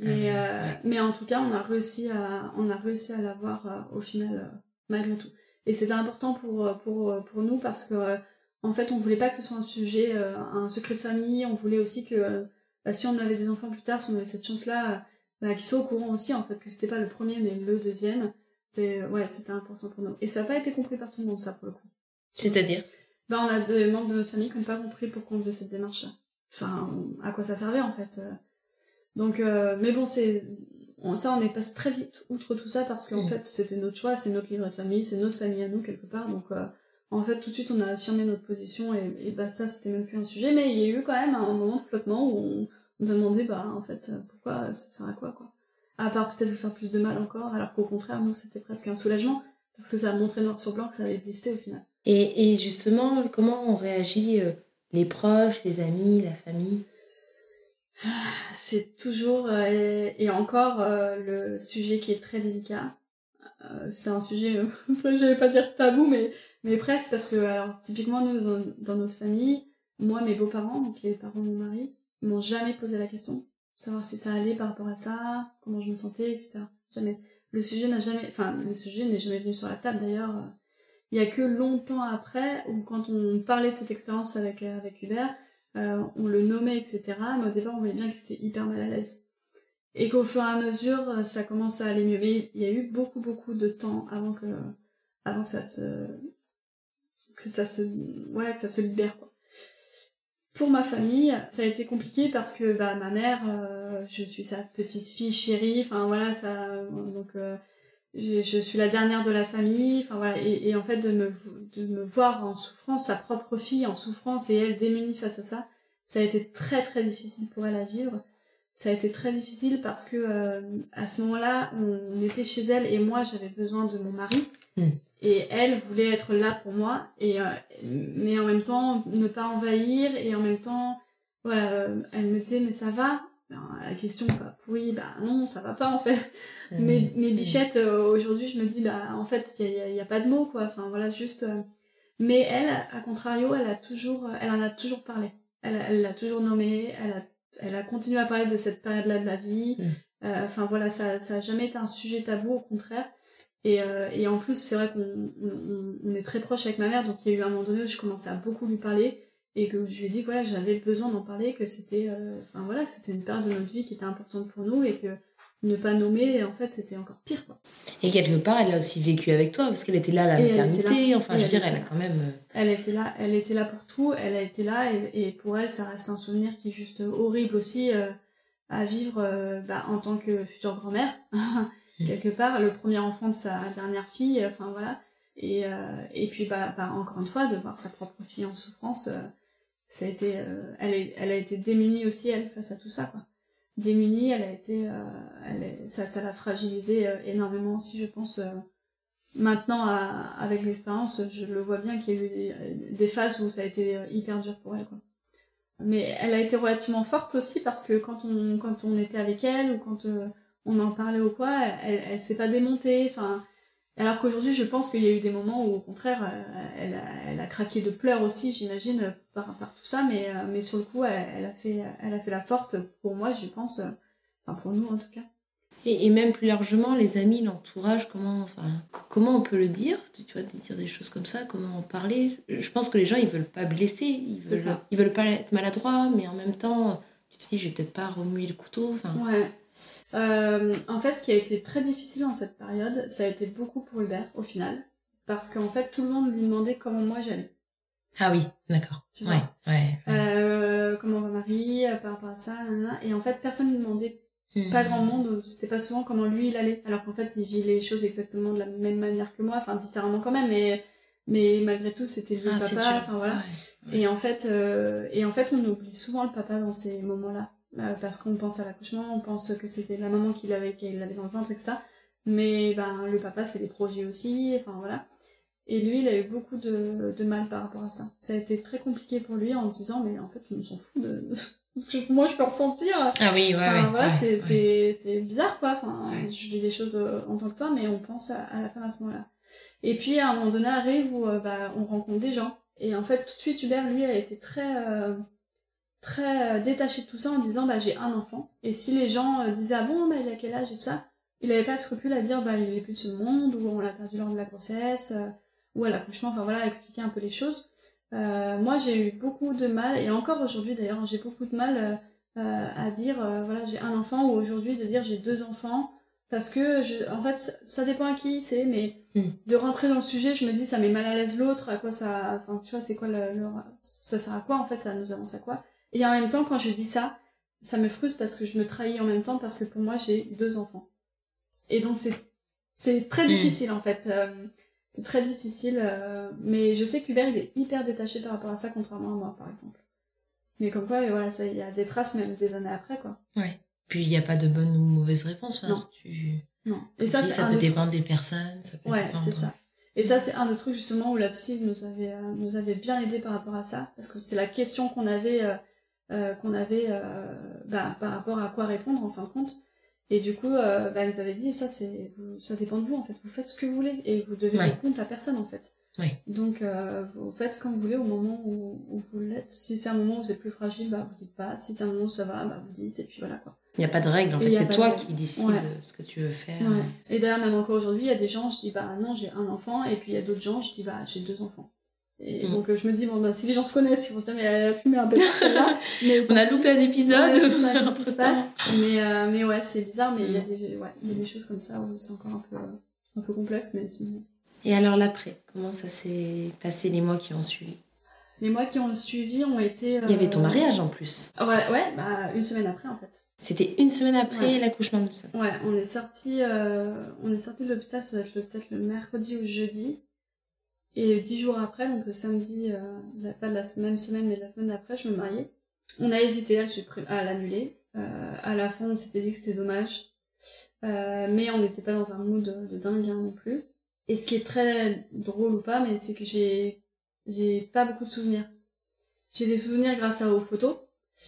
Mais euh, mais en tout cas, on a réussi à on a réussi à l'avoir euh, au final euh, malgré tout. Et c'était important pour pour pour nous parce que en fait, on voulait pas que ce soit un sujet un secret de famille, on voulait aussi que bah, si on avait des enfants plus tard, si on avait cette chance-là, bah, qu'ils soient au courant aussi, en fait, que c'était pas le premier, mais le deuxième. C'était, ouais, c'était important pour nous. Et ça n'a pas été compris par tout le monde, ça, pour le coup. C'est-à-dire? Bah, on a des membres de notre famille qui n'ont pas compris pourquoi on faisait cette démarche-là. Enfin, à quoi ça servait, en fait. Donc, euh, mais bon, c'est, ça, on est passé très vite outre tout ça parce qu'en fait, c'était notre choix, c'est notre livret de famille, c'est notre famille à nous, quelque part. Donc, euh, en fait, tout de suite, on a affirmé notre position et, et basta, c'était même plus un sujet. Mais il y a eu quand même un moment de flottement où on nous a demandé, bah, en fait, pourquoi ça sert à quoi, quoi. À part peut-être vous faire plus de mal encore, alors qu'au contraire, nous, c'était presque un soulagement, parce que ça a montré noir sur blanc que ça existé au final. Et, et justement, comment on réagit euh, les proches, les amis, la famille? C'est toujours, euh, et, encore, euh, le sujet qui est très délicat. c'est un sujet, je vais pas dire tabou, mais mais presque, parce que, alors, typiquement, nous, dans, notre famille, moi, mes beaux-parents, donc les parents de mon mari, m'ont jamais posé la question. Savoir si ça allait par rapport à ça, comment je me sentais, etc. Jamais. Le sujet n'a jamais, enfin, le sujet n'est jamais venu sur la table d'ailleurs. Il y a que longtemps après, où quand on parlait de cette expérience avec, euh, avec Hubert, euh, on le nommait, etc. Mais au départ, on voyait bien que c'était hyper mal à l'aise. Et qu'au fur et à mesure, ça commence à aller mieux. Mais il y a eu beaucoup, beaucoup de temps avant que, avant que ça se, que ça se ouais que ça se libère quoi pour ma famille ça a été compliqué parce que bah ma mère euh, je suis sa petite fille chérie enfin voilà ça donc euh, je, je, suis la dernière de la famille enfin voilà. Et, et, en fait de me de me voir en souffrance sa propre fille en souffrance et elle démunie face à ça ça a été très très difficile pour elle à vivre. Ça a été très difficile parce que euh, à ce moment-là on était chez elle et moi j'avais besoin de mon mari. Hmm. Et elle voulait être là pour moi et euh, mais en même temps ne pas envahir et en même temps voilà euh, elle me disait mais ça va la question bah, oui bah non ça va pas en fait mmh. mais mes bichettes euh, aujourd'hui je me dis bah en fait il y a, y a, pas de mots quoi enfin voilà juste mais elle à contrario elle a toujours elle en a toujours parlé elle elle l'a toujours nommé elle a elle a continué à parler de cette période là de la vie mmh. enfin voilà ça ça a jamais été un sujet tabou au contraire et, euh, et en plus, c'est vrai qu'on on, on est très proche avec ma mère, donc il y a eu un moment donné où je commençais à beaucoup lui parler. Et que je lui ai dit voilà j'avais besoin d'en parler que c'était euh, enfin voilà que c'était une période de notre vie qui était importante pour nous et que ne pas nommer en fait c'était encore pire quoi. Et quelque part elle a aussi vécu avec toi parce qu'elle était là à la maternité enfin je veux dire elle a quand même euh, elle était là elle était là pour tout elle a été là et, pour elle ça reste un souvenir qui est juste horrible aussi euh, à vivre bah, en tant que future grand-mère. Quelque part le premier enfant de sa dernière fille enfin voilà. Et, et puis bah, bah, encore une fois de voir sa propre fille en souffrance ça a été, euh, elle, est, elle a été démunie aussi elle face à tout ça quoi. Démunie, elle a été, euh, elle ça, ça l'a fragilisé euh, énormément aussi, je pense. maintenant, avec l'expérience, je le vois bien qu'il y a eu des phases où ça a été hyper dur pour elle quoi. Mais elle a été relativement forte aussi parce que quand on, quand on était avec elle ou quand on en parlait ou quoi, elle, elle s'est pas démontée. Enfin, alors qu'aujourd'hui, je pense qu'il y a eu des moments où, au contraire, euh, elle a, elle a craqué de pleurs aussi, j'imagine, par, par tout ça, mais, euh, mais sur le coup, elle, a fait, elle a fait la forte pour moi, je pense, euh, enfin pour nous en tout cas. Et, et même plus largement, les amis, l'entourage, comment, enfin, comment on peut le dire Tu vois, dire des choses comme ça, comment en parler? Je pense que les gens, ils veulent pas blesser, ils veulent, ils veulent pas être maladroits, mais en même temps, tu te dis, je vais peut-être pas remuer le couteau. Enfin, ouais. Euh, en fait, ce qui a été très difficile dans cette période, ça a été beaucoup pour Hubert, au final. Parce qu'en fait, tout le monde lui demandait comment moi j'allais. Ah oui, d'accord. Ouais, ouais, Euh, comment va Marie euh, par rapport à ça, et en fait, personne lui demandait hmm. pas grand monde, c'était pas souvent comment lui il allait, alors qu'en fait, il vit les choses exactement de la même manière que moi, enfin différemment quand même, mais mais malgré tout, c'était lui le ah, papa, enfin voilà. Et en fait, euh, et en fait, on oublie souvent le papa dans ces moments-là. Euh, parce qu'on pense à l'accouchement, on pense que c'était la maman qui l'avait, qui l'avait dans le ventre, etc. Mais ben le papa c'est des projets aussi, enfin voilà. Et lui il a eu beaucoup de, de mal par rapport à ça. Ça a été très compliqué pour lui en disant mais en fait je me s'en fous de, ce que moi je peux ressentir. Ah oui, ouais, enfin, ouais, voilà, c'est, c'est, c'est bizarre quoi. Enfin, je vis des choses euh, en tant que toi, mais on pense à, la femme à ce moment-là. Et puis à un moment donné arrive où euh, bah, on rencontre des gens. Et en fait tout de suite Hubert lui a été très très euh, détaché de tout ça en disant bah j'ai un enfant. Et si les gens euh, disaient ah bon bah il a quel âge et tout ça il avait pas scrupule à dire bah il est plus de ce monde ou on l'a perdu lors de la grossesse euh, ou à l'accouchement enfin voilà expliquer un peu les choses. Moi j'ai eu beaucoup de mal et encore aujourd'hui d'ailleurs j'ai beaucoup de mal à dire voilà j'ai un enfant ou aujourd'hui de dire j'ai deux enfants parce que je, en fait ça dépend à qui c'est mais hmm. de rentrer dans le sujet je me dis ça met mal à l'aise l'autre à quoi ça enfin tu vois c'est quoi le, ça sert à quoi en fait ça nous avance à quoi? Et en même temps, quand je dis ça, ça me frustre parce que je me trahis en même temps parce que pour moi, j'ai deux enfants. Et donc, c'est, c'est très mm. difficile, en fait. Euh, c'est très difficile. Euh, mais je sais qu'Hubert, il est hyper détaché par rapport à ça, contrairement à moi, par exemple. Mais comme quoi, voilà, ça, il y a des traces même des années après, quoi. Ouais. Puis il n'y a pas de bonne ou mauvaise réponse. Hein. non. Tu... non. Et ça, ça peut dépendre des personnes. Ça peut ouais, c'est ça. Et ça, c'est un des trucs justement où la psy nous avait, euh, nous avait bien aidé par rapport à ça, parce que c'était la question qu'on avait euh, qu'on avait euh, bah, par rapport à quoi répondre en fin de compte. Et du coup, euh, bah, elle nous avait dit, ça, c'est, ça dépend de vous, en fait. Vous faites ce que vous voulez et vous devez rendre compte à personne, en fait. Donc, vous faites comme vous voulez au moment où, vous l'êtes. Si c'est un moment où vous êtes plus fragile, bah, vous dites pas. Si c'est un moment où ça va, bah, vous dites, et puis voilà, quoi. Il n'y a pas de règle, en fait. C'est toi qui décides ce que tu veux faire. Et d'ailleurs, même encore aujourd'hui, il y a des gens, je dis, bah, non, j'ai un enfant. Et puis, il y a d'autres gens, je dis, bah, j'ai deux enfants. Et mm. donc euh, je me dis, bon, bah, si les gens se connaissent, ils vont se dire, mais elle a fumé un peu là. mais, On a loupé un épisode. Ouais, passe. Mais, euh, mais ouais, c'est bizarre, mais il y, a mm. des, ouais, y a des choses comme ça où c'est encore un peu, un peu complexe, mais sinon. Et alors l'après, comment ça s'est passé les mois qui ont suivi? Les mois qui ont suivi ont été. Il y avait ton euh, mariage en plus. Ouais, ouais, bah, une semaine après en fait. C'était une semaine après l'accouchement de ça. Ouais, on est sorti, on est sorti de l'hôpital, ça doit être peut-être le mercredi ou jeudi. Et dix jours après, donc le samedi, euh, pas de la même semaine, mais la semaine d'après, je me mariais. On a hésité à, l'annuler. Euh, à la fin, on s'était dit que c'était dommage. Euh, mais on n'était pas dans un mood de, de dingue hein, non plus. Et ce qui est très drôle ou pas, mais c'est que j'ai j'ai pas beaucoup de souvenirs. J'ai des souvenirs grâce à aux photos,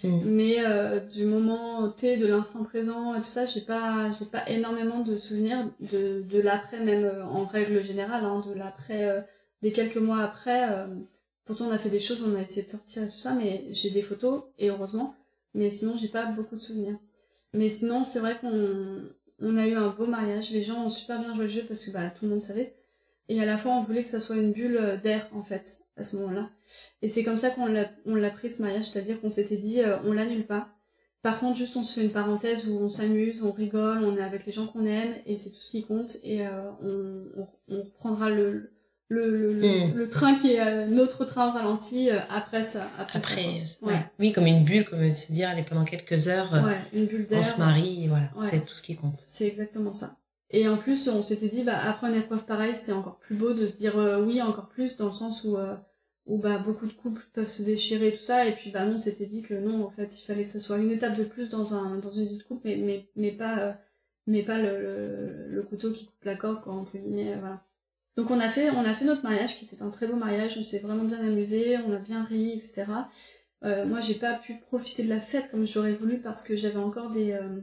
mais euh, du moment T, de l'instant présent et tout ça, j'ai pas j'ai pas énormément de souvenirs de, de l'après même euh, en règle générale, hein, de l'après euh, des quelques mois après, euh, pourtant on a fait des choses, on a essayé de sortir et tout ça, mais j'ai des photos, et heureusement, mais sinon j'ai pas beaucoup de souvenirs. Mais sinon, c'est vrai qu'on on a eu un beau mariage, les gens ont super bien joué le jeu parce que bah, tout le monde savait. et à la fois on voulait que ça soit une bulle d'air en fait à ce moment-là. Et c'est comme ça qu'on l'a on l'a pris ce mariage, c'est-à-dire qu'on s'était dit euh, on l'annule pas. Par contre, juste on se fait une parenthèse où on s'amuse, on rigole, on est avec les gens qu'on aime et c'est tout ce qui compte et euh, on, on, on, reprendra le le, le, Mm. le, train qui est euh, notre train ralenti euh, après ça après, ça, Après, quoi. ouais. oui, comme une bulle, comme se dire, allez, pendant quelques heures, euh, ouais. ouais, une bulle on se marie, et voilà, Ouais. c'est tout ce qui compte. C'est exactement ça. Et en plus, on s'était dit, bah, après une épreuve pareille, c'est encore plus beau de se dire euh, oui, encore plus, dans le sens où, euh, où bah, beaucoup de couples peuvent se déchirer et tout ça. Et puis, bah, non, on s'était dit que non, en fait, il fallait que ça soit une étape de plus dans, un, dans une vie de couple, mais, mais, mais pas, euh, mais pas le, le, le couteau qui coupe la corde, quoi, entre guillemets, voilà. Donc, on a fait, on a fait notre mariage, qui était un très beau mariage, on s'est vraiment bien amusé, on a bien ri, etc. Euh, moi, j'ai pas pu profiter de la fête comme j'aurais voulu parce que j'avais encore des, euh,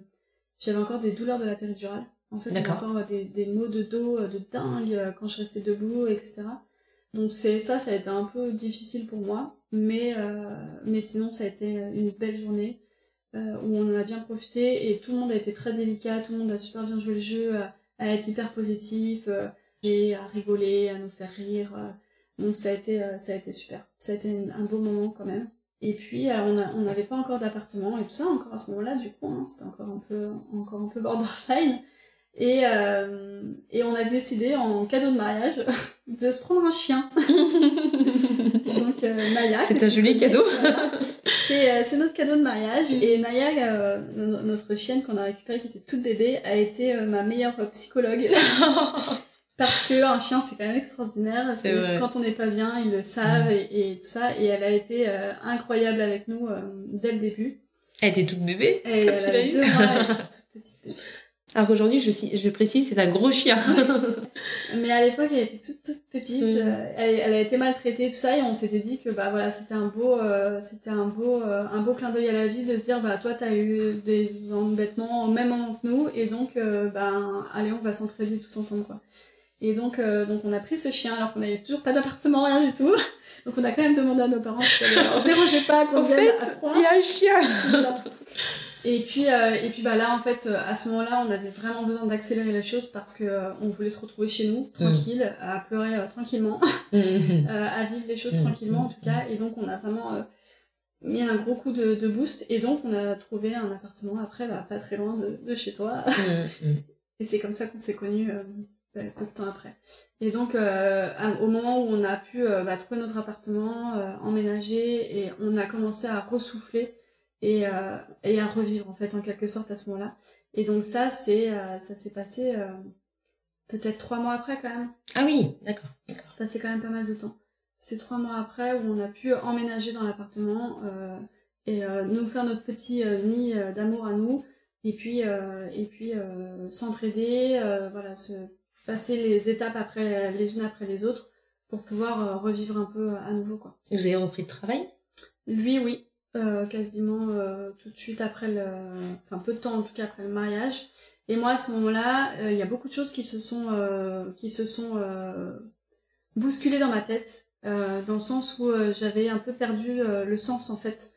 j'avais encore des douleurs de la péridurale. En fait, j'avais encore euh, des, des maux de dos euh, de dingue quand je restais debout, etc. Donc c'est ça, ça a été un peu difficile pour moi, mais euh, mais sinon ça a été une belle journée où on en a bien profité et tout le monde a été très délicat, tout le monde a super bien joué le jeu, à, à être hyper positif, à rigoler, à nous faire rire. euh. donc ça a été euh, ça a été super, ça a été un beau moment quand même. Et puis euh, on n'avait pas encore d'appartement et tout ça encore à ce moment-là du coup, hein, c'était encore un peu encore un peu borderline. Et, euh, et on a décidé en cadeau de mariage de se prendre un chien. Donc euh, Maya. C'est un joli connais, cadeau. voilà. C'est notre cadeau de mariage. Et Naya, euh, no- notre chienne qu'on a récupérée qui était toute bébé, a été ma meilleure psychologue. Parce que un chien c'est quand même extraordinaire. C'est que. Quand on n'est pas bien, ils le savent et, et tout ça. Et elle a été euh, incroyable avec nous euh, dès le début. Elle était toute bébé quand elle tu l'as eu. deux mois, elle était toute petite petite. Alors qu'aujourd'hui, je, je précise, c'est un gros chien. Mais à l'époque, elle était toute, toute petite, Mm. euh, elle, elle a été maltraitée, tout ça, et on s'était dit que bah voilà, c'était un beau, euh, c'était un beau, euh, un beau clin d'œil à la vie de se dire bah toi t'as eu des embêtements au même moment que nous, et donc euh, ben allez on va s'entraider tous ensemble quoi. Et donc euh, donc on a pris ce chien alors qu'on n'avait toujours pas d'appartement rien du tout, donc on a quand même demandé à nos parents si on dérangeait pas qu'on En vienne fait, à trois. il y a un chien. Ça. Et puis, euh, et puis bah là, en fait, euh, à ce moment-là, on avait vraiment besoin d'accélérer les choses parce que euh, on voulait se retrouver chez nous, tranquille, à pleurer euh, tranquillement, euh, à vivre les choses Mm, tranquillement en mm, tout cas. Et donc, on a vraiment euh, mis un gros coup de, de boost. Et donc, on a trouvé un appartement après, bah, pas très loin de, de chez toi. Et c'est comme ça qu'on s'est connus peu de temps après. Et donc, euh, au moment où on a pu euh, bah, trouver notre appartement, euh, emménager, et on a commencé à ressouffler et, et à revivre en fait en quelque sorte à ce moment-là. Et donc ça, c'est ça s'est passé peut-être trois mois après quand même. Ah oui, d'accord. Ça s'est passé quand même pas mal de temps. C'était trois mois après où on a pu emménager dans l'appartement et nous faire notre petit nid d'amour à nous et puis et puis s'entraider, voilà, se passer les étapes après les unes après les autres pour pouvoir euh, revivre un peu à nouveau quoi. Et vous avez repris le travail? Lui oui, euh, quasiment euh, tout de suite après le, enfin peu de temps en tout cas après le mariage. Et moi à ce moment-là, euh, il y a beaucoup de choses qui se sont euh, qui se sont euh, bousculées dans ma tête, euh, dans le sens où euh, j'avais un peu perdu euh, le sens en fait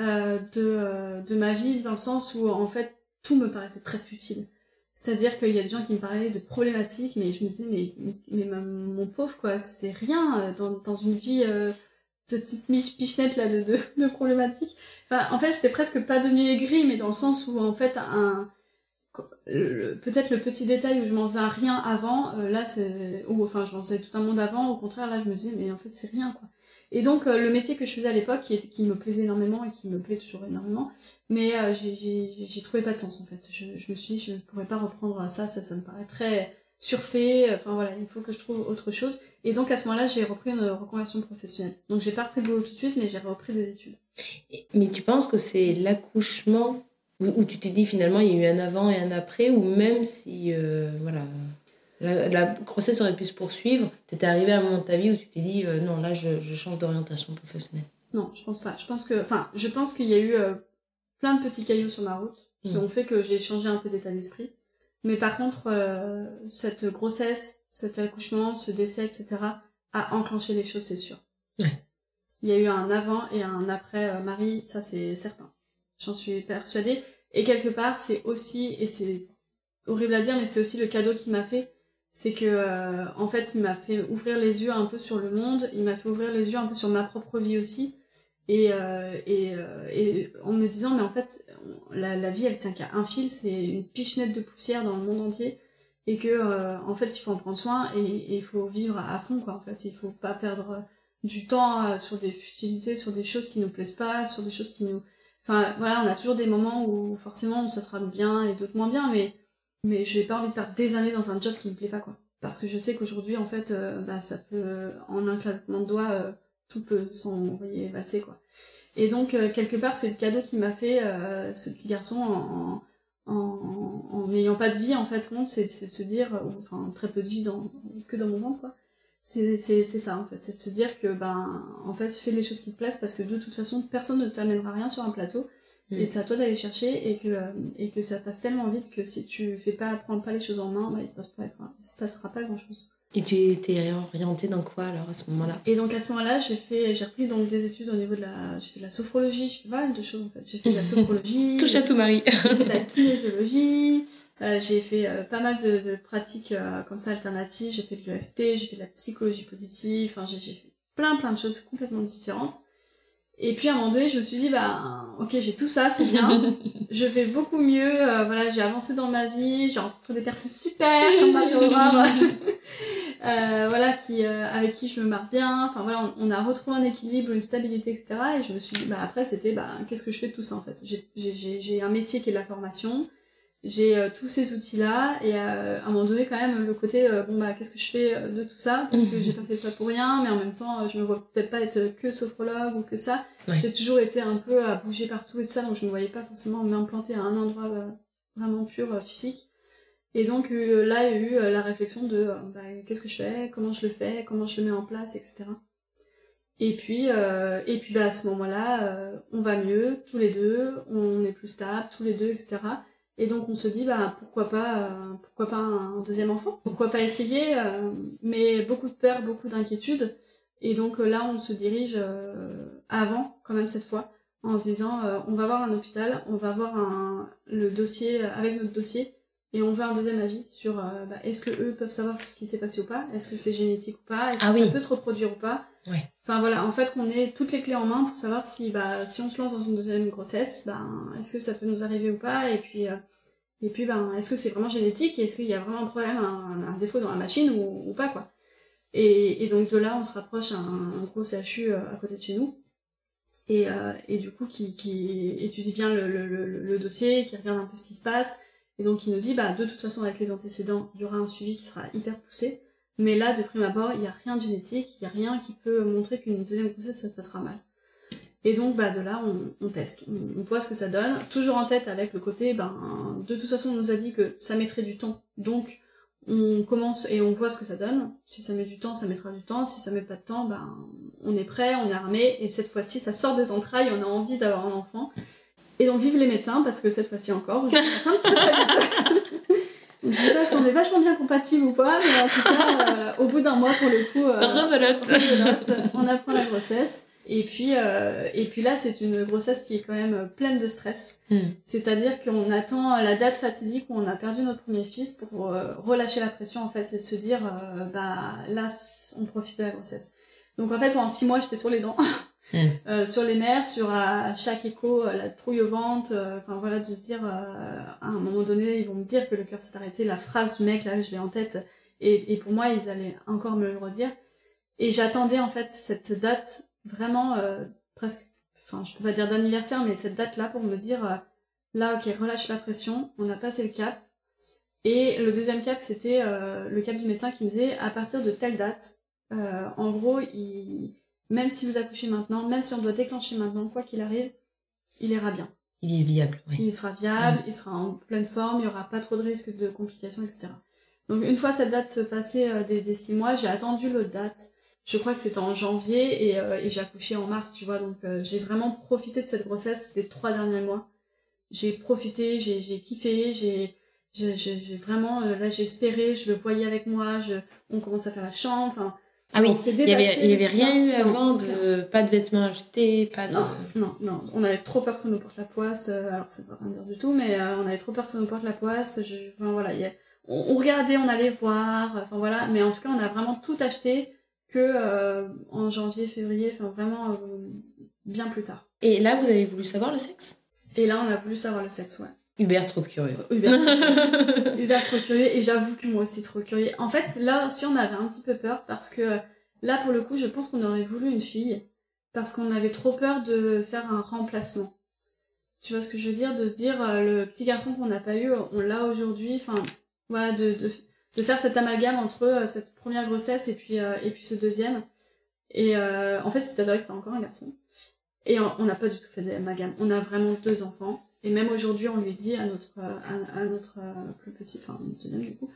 euh, de euh, de ma vie, dans le sens où en fait tout me paraissait très futile. C'est-à-dire qu'il y a des gens qui me parlaient de problématiques, mais je me disais mais mais, mais ma- mon pauvre quoi, c'est rien euh, dans dans une vie euh, de petite pichenette là de, de, problématiques. Enfin, en fait, j'étais presque pas demi-aigrie, mais dans le sens où, en fait, un, peut-être le petit détail où je m'en faisais rien avant, euh, là, c'est, ou enfin, je m'en faisais tout un monde avant, au contraire, là, je me disais, mais en fait, c'est rien. Et donc, euh, le métier que je faisais à l'époque, qui, qui me plaisait énormément et qui me plaît toujours énormément, mais euh, j'ai- trouvé pas de sens, en fait. Je, je me suis dit, je ne pourrais pas reprendre ça, ça, ça me paraît très surfait, enfin voilà, il faut que je trouve autre chose. Et donc, à ce moment-là, j'ai repris une reconversion professionnelle. Donc, j'ai pas repris le boulot tout de suite, mais j'ai repris des études. Mais tu penses que c'est l'accouchement où, tu t'es dit finalement il y a eu un avant et un après, ou même si euh, voilà, la, la grossesse aurait pu se poursuivre, tu étais arrivé à un moment de ta vie où tu t'es dit euh, non, là je, je change d'orientation professionnelle. Non, je pense pas. Je pense que, enfin, je pense qu'il y a eu euh, plein de petits cailloux sur ma route qui Mm. ont fait que j'ai changé un peu d'état d'esprit. Mais par contre, euh, cette grossesse, cet accouchement, ce décès, etc., a enclenché les choses, c'est sûr. Ouais. Il y a eu un avant et un après Marie, ça c'est certain. J'en suis persuadée. Et quelque part, c'est aussi, et c'est horrible à dire, mais c'est aussi le cadeau qu'il m'a fait, c'est que en fait il m'a fait ouvrir les yeux un peu sur le monde, il m'a fait ouvrir les yeux un peu sur ma propre vie aussi. Et, et, et en me disant mais en fait la, vie elle tient qu'à un fil, c'est une pichenette de poussière dans le monde entier et que en fait il faut en prendre soin et il faut vivre à fond quoi en fait il faut pas perdre du temps sur des futilités sur des choses qui nous plaisent pas sur des choses qui nous enfin voilà on a toujours des moments où forcément ça sera bien et d'autres moins bien mais mais j'ai pas envie de perdre des années dans un job qui me plaît pas quoi. Parce que je sais qu'aujourd'hui en fait euh, bah ça peut en un claquement de doigts euh, tout peut s'envoyer valser quoi. Et donc euh, quelque part c'est le cadeau qui m'a fait ce petit garçon en, en n'ayant pas de vie en fait c'est de se dire enfin très peu de vie que dans mon ventre quoi. C'est ça en fait. C'est de se dire que ben en fait fais les choses qui te plaisent parce que de toute façon personne ne t'amènera rien sur un plateau et mm. c'est à toi d'aller chercher et que et que ça passe tellement vite que si tu fais pas prends pas les choses en main bah il se passe pas il se passera pas grand chose et tu étais orientée dans quoi alors à ce moment-là? Et donc à ce moment-là, j'ai fait, j'ai repris donc des études au niveau de la, j'ai fait de la sophrologie, j'ai fait pas mal de choses en fait. J'ai fait de la sophrologie. Touche à tout Marie. j'ai fait de la kinésiologie. Euh, j'ai fait euh, pas mal de, de pratiques euh, comme ça alternatives. J'ai fait de l'EFT, j'ai fait de la psychologie positive. Enfin j'ai fait plein plein de choses complètement différentes. Et puis à un moment donné, je me suis dit bah ok j'ai tout ça, c'est bien. je vais beaucoup mieux. voilà j'ai avancé dans ma vie, j'ai rencontré des personnes super comme Marie Aurore. Euh, voilà, qui, euh, avec qui je me marre bien. Enfin voilà, on, a retrouvé un équilibre, une stabilité, etc. Et je me suis dit, bah après c'était, bah qu'est-ce que je fais de tout ça en fait? J'ai un métier qui est la formation, j'ai euh, tous ces outils-là, et à un moment donné quand même le côté, bon bah qu'est-ce que je fais de tout ça? Parce que j'ai pas fait ça pour rien, mais en même temps je me vois peut-être pas être que sophrologue ou que ça. J'ai toujours été un peu à bouger partout et tout ça, donc je me voyais pas forcément m'implanter à un endroit vraiment pur physique. Et donc euh, là, il y a eu euh, la réflexion de euh, bah, qu'est-ce que je fais, comment je le fais, comment je le mets en place, etc. Et puis, et puis bah, à ce moment-là, on va mieux, tous les deux, on est plus stable, tous les deux, etc. Et donc on se dit bah pourquoi pas, pourquoi pas un deuxième enfant, pourquoi pas essayer, mais beaucoup de peur, beaucoup d'inquiétude. Et donc là, on se dirige avant, quand même cette fois, en se disant on va voir un hôpital, on va voir un, le dossier avec notre dossier et on veut un deuxième avis sur euh, bah, est-ce que eux peuvent savoir ce qui s'est passé ou pas, est-ce que c'est génétique ou pas, est-ce ah que ça peut se reproduire ou pas? Enfin voilà, en fait qu'on ait toutes les clés en main pour savoir si bah si on se lance dans une deuxième grossesse, ben est-ce que ça peut nous arriver ou pas, et puis euh, et puis ben est-ce que c'est vraiment génétique, et est-ce qu'il y a vraiment un problème, un, défaut dans la machine ou, pas quoi? Et, donc de là on se rapproche à un, gros CHU euh, à côté de chez nous. Et, et du coup qui, qui étudie bien le, le, le, le dossier, qui regarde un peu ce qui se passe, et donc il nous dit, bah de toute façon avec les antécédents, il y aura un suivi qui sera hyper poussé. Mais là, de prime abord, il n'y a rien de génétique, il n'y a rien qui peut montrer qu'une deuxième grossesse, ça se passera mal. Et donc, bah, de là, on, teste, on, voit ce que ça donne. Toujours en tête avec le côté, ben, de toute façon, on nous a dit que ça mettrait du temps. Donc, on commence et on voit ce que ça donne. Si ça met du temps, ça mettra du temps. Si ça met pas de temps, ben, on est prêt, on est armé. Et cette fois-ci, ça sort des entrailles, on a envie d'avoir un enfant. Et donc vive les médecins, parce que cette fois-ci encore, je suis très Je sais pas si on est vachement bien compatibles ou pas, mais en tout cas, euh, au bout d'un mois, pour le coup, euh, on apprend la grossesse. Et puis, euh, et puis là, c'est une grossesse qui est quand même pleine de stress. Hmm. C'est-à-dire qu'on attend la date fatidique où on a perdu notre premier fils pour relâcher la pression, en fait, et se dire, bah là, on profite de la grossesse. Donc en fait, pendant six mois, j'étais sur les dents. Euh, sur les nerfs, sur à, chaque écho, euh, la trouille au ventre, euh, enfin voilà, de se dire, à un moment donné, ils vont me dire que le cœur s'est arrêté, la phrase du mec, là, je l'ai en tête, et, et pour moi, ils allaient encore me le redire. Et j'attendais en fait cette date vraiment presque, enfin je peux pas dire d'anniversaire, mais cette date-là pour me dire, là, ok, relâche la pression, on a passé le cap. Et le deuxième cap, c'était le cap du médecin qui me disait, à partir de telle date, en gros, il même si vous accouchez maintenant, même si on doit déclencher maintenant, quoi qu'il arrive, il ira bien. Il est viable, oui. Il sera viable, il sera en pleine forme, il n'y aura pas trop de risques de complications, etc. Donc une fois cette date passée euh, des, des, six mois, j'ai attendu l'autre date. Je crois que c'était en janvier et, euh, et j'ai accouché en mars, tu vois. Donc euh, j'ai vraiment profité de cette grossesse les trois derniers mois. J'ai profité, j'ai kiffé, j'ai j'ai vraiment là j'ai espéré, je le voyais avec moi, je on commence à faire la chambre, enfin ah oui, il n'y avait, y avait rien eu avant, de, pas de vêtements achetés, pas de... Non, non, non. On avait trop peur que ça nous porte la poisse, euh, alors ça ne veut rien dire du tout, mais euh, on avait trop peur que ça nous porte la poisse. Je, enfin, voilà, on, regardait, on allait voir, enfin voilà. Mais en tout cas, on a vraiment tout acheté que euh, en janvier, février, enfin vraiment bien plus tard. Et là, vous avez voulu savoir le sexe? Et là, on a voulu savoir le sexe, ouais. Hubert trop curieux. Hubert, trop curieux et j'avoue que moi aussi trop curieux. En fait, là aussi on avait un petit peu peur parce que là pour le coup, je pense qu'on aurait voulu une fille parce qu'on avait trop peur de faire un remplacement. Tu vois ce que je veux dire? De se dire euh, le petit garçon qu'on n'a pas eu, on l'a aujourd'hui. Enfin, voilà, de, de, de, faire cet amalgame entre euh, cette première grossesse et puis euh, et puis ce deuxième. Et en fait, c'est avéré que c'était encore un garçon. Et on n'a pas du tout fait d'amalgame. On a vraiment deux enfants. Et même aujourd'hui, on lui dit à notre, à, notre euh, plus petit, enfin notre deuxième du coup,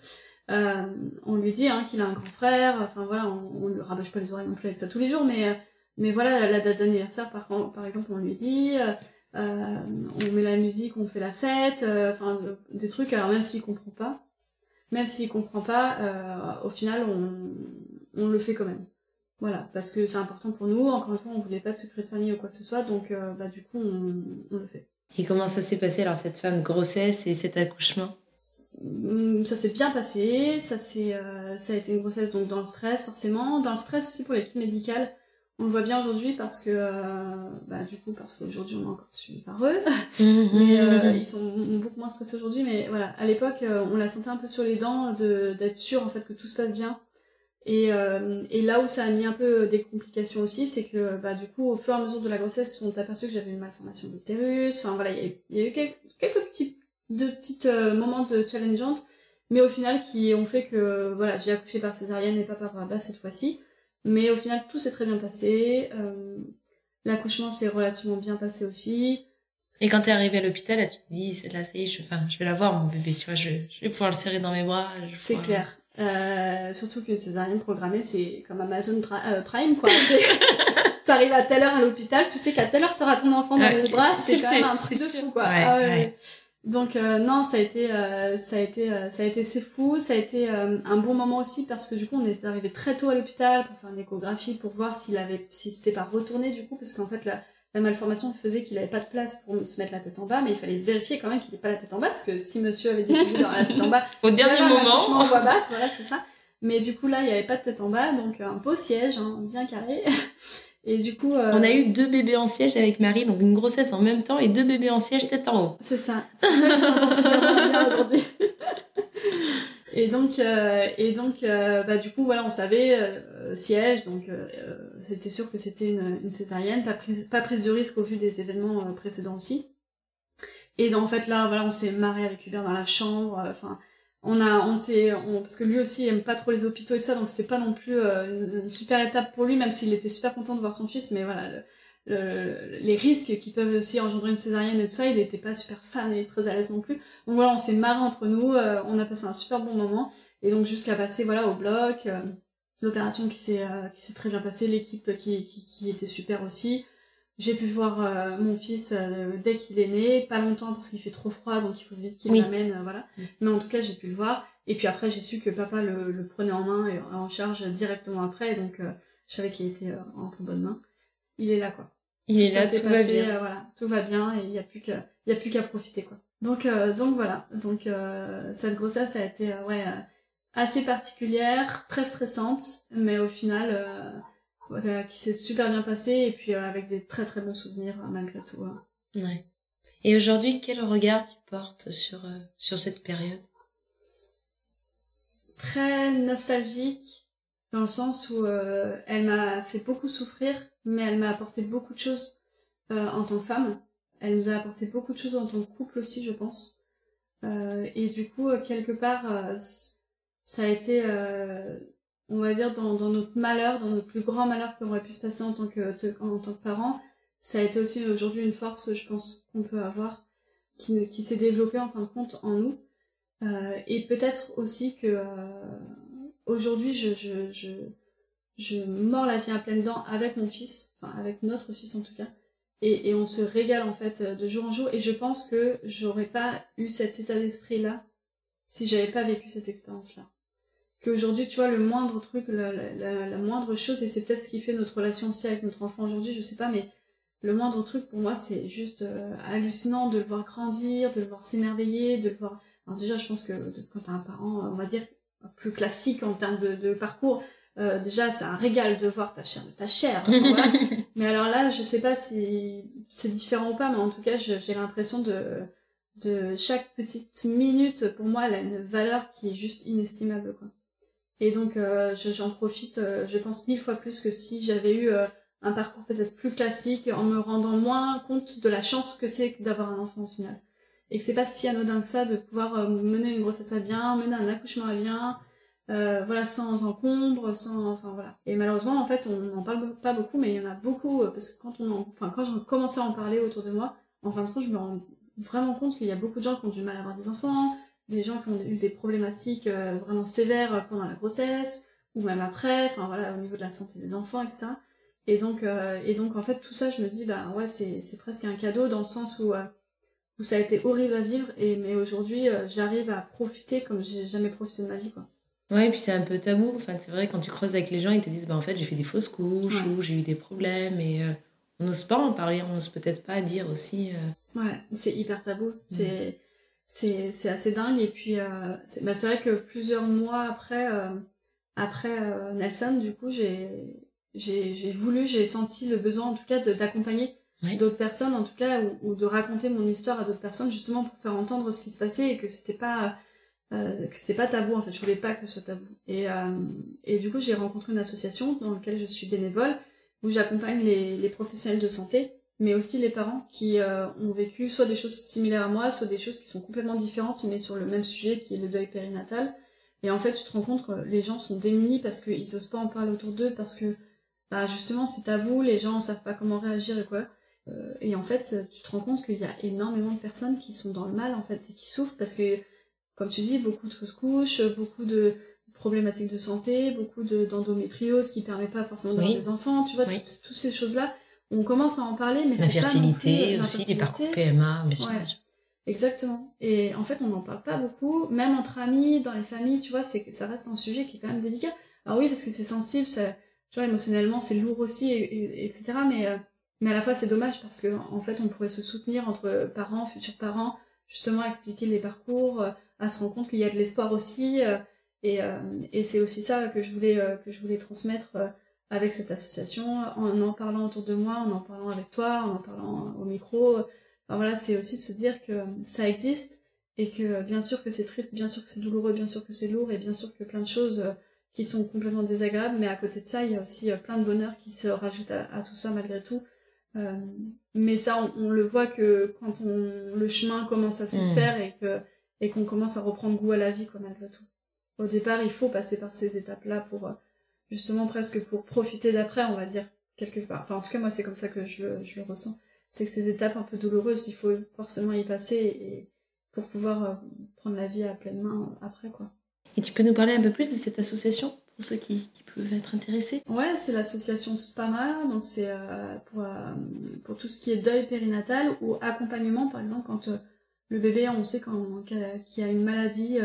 euh, on lui dit hein, qu'il a un grand frère. Enfin voilà, on, on lui rabâche pas les oreilles non plus avec ça tous les jours, mais mais voilà, la date d'anniversaire, par, par exemple, on lui dit, euh, euh on met la musique, on fait la fête, euh, enfin des trucs. Alors même s'il comprend pas, même s'il comprend pas, au final, on, on le fait quand même. Voilà, parce que c'est important pour nous. Encore une fois, on voulait pas de secret de famille ou quoi que ce soit, donc bah du coup, on, on le fait. Et comment ça s'est passé alors cette fin de grossesse et cet accouchement? Hum, ça s'est bien passé, ça euh, ça a été une grossesse donc dans le stress forcément, dans le stress aussi pour l'équipe médicale. On le voit bien aujourd'hui parce que euh, bah du coup parce qu'aujourd'hui on est encore suivi par eux, mais euh, ils sont beaucoup moins stressés aujourd'hui. Mais voilà, à l'époque on la sentait un peu sur les dents de d'être sûr en fait que tout se passe bien et, euh, et là où ça a mis un peu des complications aussi, c'est que bah, du coup, au fur et à mesure de la grossesse, on aperçu que j'avais une malformation d'utérus. Enfin voilà, il y, a eu quelques, quelques petits de petits euh, moments de challengeantes, mais au final qui ont fait que voilà, j'ai accouché par césarienne et pas par basse cette fois-ci. Mais au final, tout s'est très bien passé. Euh, L'accouchement s'est relativement bien passé aussi. Et quand t'es arrivée à l'hôpital, tu te dis, là, ça y est, je, enfin, je vais l'avoir, mon bébé, tu vois, je, je vais pouvoir le serrer dans mes bras. C'est clair. Euh, surtout que césarienne programmée, c'est comme Amazon euh, Prime, quoi. T'arrives à telle heure à l'hôpital, tu sais qu'à telle heure t'auras ton enfant dans les bras, c'est quand même un truc de fou, quoi. Ah Donc euh, non, ça a été, ça a été, ça a été c'est fou. Ça a été un bon moment aussi parce que du coup on est arrivé très tôt à l'hôpital pour faire une échographie pour voir s'il avait, si c'était pas retourné du coup parce qu'en fait la, la malformation faisait qu'il avait pas de place pour se mettre la tête en bas, mais il fallait vérifier quand même qu'il n'ait pas la tête en bas, parce que si monsieur avait décidé d'avoir la tête en bas, au dernier moment, en voix basse, voilà, c'est ça. Mais du coup là, il n'y avait pas de tête en bas, donc un beau siège, hein, bien carré. Et du coup, euh, on a eu deux bébés en siège avec Marie, donc une grossesse en même temps et deux bébés en siège tête en haut. C'est ça. C'est aujourd'hui. Et donc, euh, et donc, euh, bah du coup, voilà, on savait euh, siège, donc c'était sûr que c'était une, une, césarienne, pas prise, pas prise de risque au vu des événements précédents aussi. Et donc, en fait, là, voilà, on s'est marré avec Hubert dans la chambre. Enfin, on a, on s'est, parce que lui aussi aime pas trop les hôpitaux et ça, donc c'était pas non plus une, super étape pour lui, même s'il était super content de voir son fils. Mais voilà, les risques qui peuvent aussi engendrer une césarienne et tout ça, il était pas super fan et très à l'aise non plus. Donc voilà, on s'est marré entre nous, euh, on a passé un super bon moment. Et donc jusqu'à passer voilà au bloc, euh, l'opération qui s'est euh, qui s'est très bien passée, l'équipe qui, qui, qui était super aussi. J'ai pu voir mon fils dès qu'il est né, pas longtemps parce qu'il fait trop froid, donc il faut vite qu'il l'amène, voilà. Mais en tout cas, j'ai pu le voir. Et puis après, j'ai su que papa le, le, prenait en main et en charge directement après, donc je savais qu'il était entre bonnes mains. Il est là, quoi. Il est là, tout va bien. voilà, tout va bien et il y a plus qu'à, il y a plus qu'à profiter, quoi. Donc, euh, donc voilà. Donc euh, cette grossesse a été euh, ouais assez particulière, très stressante, mais au final qui s'est super bien passée et puis avec des très très bons souvenirs malgré tout. Hein. Ouais. Et aujourd'hui, quel regard tu portes sur sur cette période? Très nostalgique dans le sens où elle m'a fait beaucoup souffrir, mais elle m'a apporté beaucoup de choses en tant que femme. Elle nous a apporté beaucoup de choses en tant que couple aussi, je pense. Euh, et du coup, euh, quelque part, euh, ça a été, on va dire, dans, notre malheur, dans notre plus grand malheur qui aurait pu se passer en tant que, en tant que parent, ça a été aussi aujourd'hui une force, je pense, qu'on peut avoir, qui, qui s'est développée en fin de compte en nous. et peut-être aussi que aujourd'hui, je, je, je, je mords la vie à pleines dents avec mon fils, enfin avec notre fils en tout cas, et, on se régale en fait de jour en jour. Et je pense que j'aurais pas eu cet état d'esprit là si j'avais pas vécu cette expérience là qu'aujourd'hui tu vois le moindre truc la, la, moindre chose et c'est peut-être ce qui fait notre relation aussi avec notre enfant aujourd'hui je sais pas mais le moindre truc pour moi c'est juste euh, hallucinant de le voir grandir de le voir s'émerveiller de le voir Alors déjà, je pense que quand t'as un parent, on va dire, plus classique en termes de, de parcours, euh, déjà, c'est un régal de voir ta chair ta chair. Voilà. mais alors là, je sais pas si c'est différent ou pas, mais en tout cas, j'ai l'impression de, de chaque petite minute, pour moi, elle a une valeur qui est juste inestimable, quoi. Et donc, euh, j'en profite, euh, je pense, mille fois plus que si j'avais eu euh, un parcours peut-être plus classique, en me rendant moins compte de la chance que c'est d'avoir un enfant au final. Et que c'est pas si anodin que ça de pouvoir mener une grossesse à bien, mener un accouchement à bien, euh, voilà, sans encombre, sans, enfin voilà. Et malheureusement, en fait, on n'en parle pas beaucoup, mais il y en a beaucoup, euh, parce que quand on enfin, quand j'ai commencé à en parler autour de moi, en fin de compte, je me rends vraiment compte qu'il y a beaucoup de gens qui ont du mal à avoir des enfants, des gens qui ont eu des problématiques euh, vraiment sévères pendant la grossesse, ou même après, enfin voilà, au niveau de la santé des enfants, etc. Et donc, et donc, en fait, tout ça, je me dis, bah ouais, c'est, c'est presque un cadeau dans le sens où, où ça a été horrible à vivre, et mais aujourd'hui, j'arrive à profiter comme j'ai jamais profité de ma vie, quoi. Ouais, et puis c'est un peu tabou. Enfin, c'est vrai, quand tu creuses avec les gens, ils te disent bah, en fait, j'ai fait des fausses couches ou j'ai eu des problèmes et euh, on n'ose pas en parler, on n'ose peut-être pas dire aussi. Euh. Ouais, c'est hyper tabou. C'est. C'est, c'est assez dingue et puis euh, c'est, bah, vrai que plusieurs mois après après Nelson du coup j'ai voulu j'ai senti le besoin en tout cas d'accompagner d'autres personnes en tout cas ou, ou, de raconter mon histoire à d'autres personnes justement pour faire entendre ce qui se passait et que c'était pas euh, que c'était pas tabou en fait. Je voulais pas que ça soit tabou. Et euh, et du coup j'ai rencontré une association dans laquelle je suis bénévole où j'accompagne les, les professionnels de santé mais aussi les parents qui euh, ont vécu soit des choses similaires à moi soit des choses qui sont complètement différentes mais sur le même sujet qui est le deuil périnatal. Et en fait tu te rends compte que les gens sont démunis parce qu'ils osent pas en parler autour d'eux parce que bah justement c'est tabou les gens savent pas comment réagir et quoi. Et en fait tu te rends compte qu'il y a énormément de personnes qui sont dans le mal en fait et qui souffrent parce que comme tu dis, beaucoup de fausses couches, beaucoup de problématiques de santé, beaucoup d'endométriose qui permet pas forcément d'avoir des enfants, tu vois, toutes, ces choses-là. On commence à en parler, mais c'est pas non plus, aussi, les parcours PMA, bien sûr. Exactement. Et en fait, on n'en parle pas beaucoup, même entre amis, dans les familles, tu vois, c'est ça reste un sujet qui est quand même délicat. Alors oui, parce que c'est sensible, ça, tu vois, émotionnellement, c'est lourd aussi, et, etc. Mais, euh, mais à la fois, c'est dommage parce que en fait, on pourrait se soutenir entre parents, futurs parents, justement expliquer les parcours, euh, à se rendre compte qu'il y a de l'espoir aussi. Euh, et, euh, et c'est aussi ça que je voulais, que je voulais transmettre avec cette association, en en parlant autour de moi, en en parlant avec toi, en en parlant au micro. Enfin, voilà, c'est aussi se dire que ça existe et que bien sûr que c'est triste, bien sûr que c'est douloureux, bien sûr que c'est lourd et bien sûr que plein de choses qui sont complètement désagréables, mais à côté de ça, il y a aussi plein de bonheur qui se rajoute à, à tout ça malgré tout. Euh, mais ça, on, le voit que quand on, le chemin commence à se mm. faire et que et qu'on commence à reprendre goût à la vie, quoi, malgré tout. Au départ, il faut passer par ces étapes-là pour, euh, justement, presque pour profiter d'après, on va dire, quelque part. Enfin, en tout cas, moi, c'est comme ça que je, je le ressens. C'est que ces étapes un peu douloureuses, il faut forcément y passer et, pour pouvoir euh, prendre la vie à pleine main après, quoi. Et tu peux nous parler un peu plus de cette association pour ceux qui, qui peuvent être intéressés? Ouais, c'est l'association SPAMA, donc c'est euh, pour, euh, pour tout ce qui est deuil périnatal ou accompagnement, par exemple, quand euh, le bébé, on sait qu'il y a une maladie